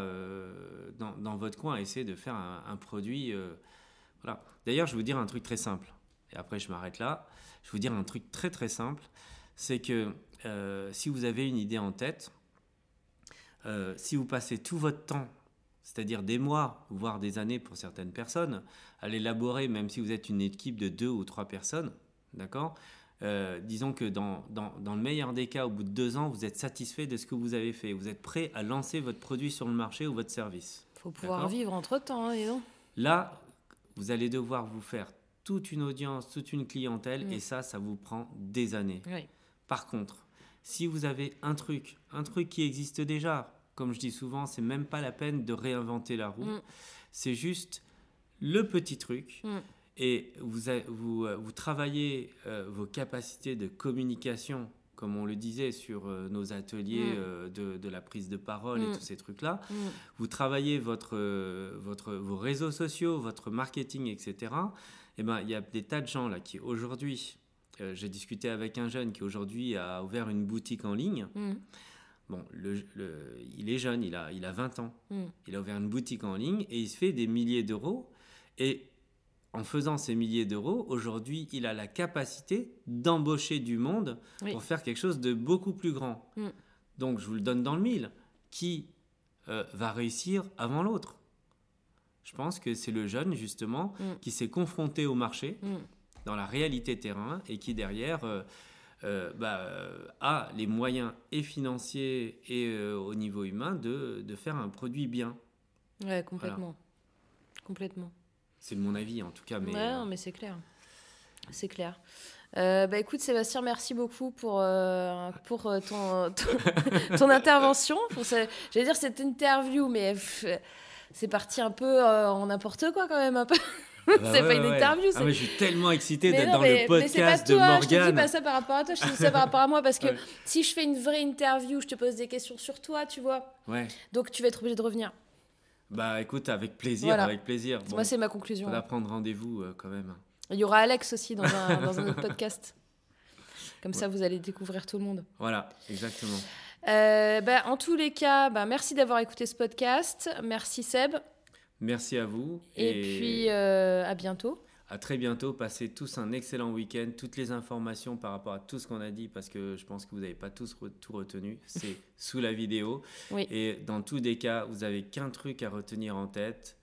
dans, dans, votre coin, essayez de faire un, produit. voilà. D'ailleurs, je vais vous dire un truc très simple. Et après, je m'arrête là. Je vais vous dire un truc très très simple. C'est que si vous avez une idée en tête, si vous passez tout votre temps c'est-à-dire des mois, voire des années pour certaines personnes, à l'élaborer, même si vous êtes une équipe de deux ou trois personnes, d'accord euh, disons que dans, dans, le meilleur des cas, au bout de deux ans, vous êtes satisfait de ce que vous avez fait. Vous êtes prêt à lancer votre produit sur le marché ou votre service. Il faut pouvoir vivre entre-temps, hein, Là, vous allez devoir vous faire toute une audience, toute une clientèle, mm. et ça, ça vous prend des années. Par contre, si vous avez un truc, un truc qui existe déjà, comme je dis souvent, c'est même pas la peine de réinventer la roue. Mm. C'est juste le petit truc. Mm. Et vous, vous, euh, vous travaillez euh, vos capacités de communication, comme on le disait sur euh, nos ateliers mm. de, de, la prise de parole et tous ces trucs-là. Vous travaillez votre, votre, vos réseaux sociaux, votre marketing, etc. Et eh ben, il y a des tas de gens là qui aujourd'hui, j'ai discuté avec un jeune qui aujourd'hui a ouvert une boutique en ligne. Bon, le, il est jeune, il a, il a 20 ans. Hmm. Il a ouvert une boutique en ligne et il se fait des milliers d'euros. Et en faisant ces milliers d'euros, aujourd'hui, il a la capacité d'embaucher du monde pour faire quelque chose de beaucoup plus grand. Hmm. Donc, je vous le donne dans le mille. Qui euh, va réussir avant l'autre? Je pense que c'est le jeune, justement, hmm. qui s'est confronté au marché, dans la réalité terrain, et qui, derrière... Euh, euh, bah, a les moyens et financiers et euh, au niveau humain de, de, faire un produit bien. Ouais, complètement. Complètement. C'est mon avis en tout cas. Mais, ouais, euh, mais c'est clair. C'est clair. bah écoute Sébastien, merci beaucoup pour, pour ton, ton, intervention. J'allais dire cette interview, mais c'est parti un peu en n'importe quoi quand même. Un peu. Bah c'est pas une interview. Ah, mais je suis tellement excité d'être dans le podcast de Morgane. Je te dis pas ça par rapport à toi, je te dis ça par rapport à moi parce que si je fais une vraie interview, je te pose des questions sur toi, tu vois. Ouais. Donc tu vas être obligé de revenir. Bah écoute, avec plaisir, avec plaisir. moi, c'est ma conclusion. On va prendre rendez-vous euh, quand même. Il y aura Alex aussi dans un, dans un autre podcast. Comme ça, vous allez découvrir tout le monde. Voilà, exactement. Euh, bah, en tous les cas, bah, merci d'avoir écouté ce podcast. Merci Seb. Merci à vous. Et, puis euh, à bientôt. À très bientôt. Passez tous un excellent week-end. Toutes les informations par rapport à tout ce qu'on a dit, parce que je pense que vous n'avez pas tous tout retenu, c'est sous la vidéo. Et dans tous les cas, vous n'avez qu'un truc à retenir en tête.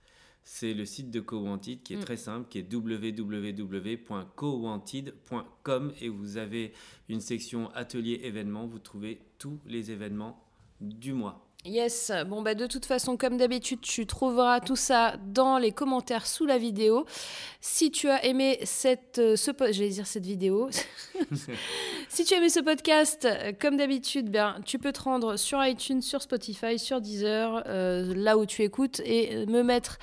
C'est le site de CoWanted qui est mm. très simple, qui est www.cowanted.com et vous avez une section atelier événements. Vous trouvez tous les événements du mois. Yes, bon bah de toute façon comme d'habitude tu trouveras tout ça dans les commentaires sous la vidéo. Si tu as aimé cette, euh, ce, dire cette vidéo, si tu as aimé ce podcast, euh, comme d'habitude, ben, tu peux te rendre sur iTunes, sur Spotify, sur Deezer, euh, là où tu écoutes et me mettre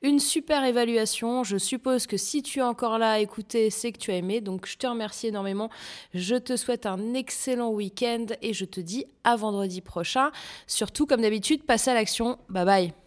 une super évaluation. Je suppose que si tu es encore là à écouter, c'est que tu as aimé. Donc je te remercie énormément. Je te souhaite un excellent week-end et je te dis à vendredi prochain. Surtout, comme d'habitude, passe à l'action. Bye bye.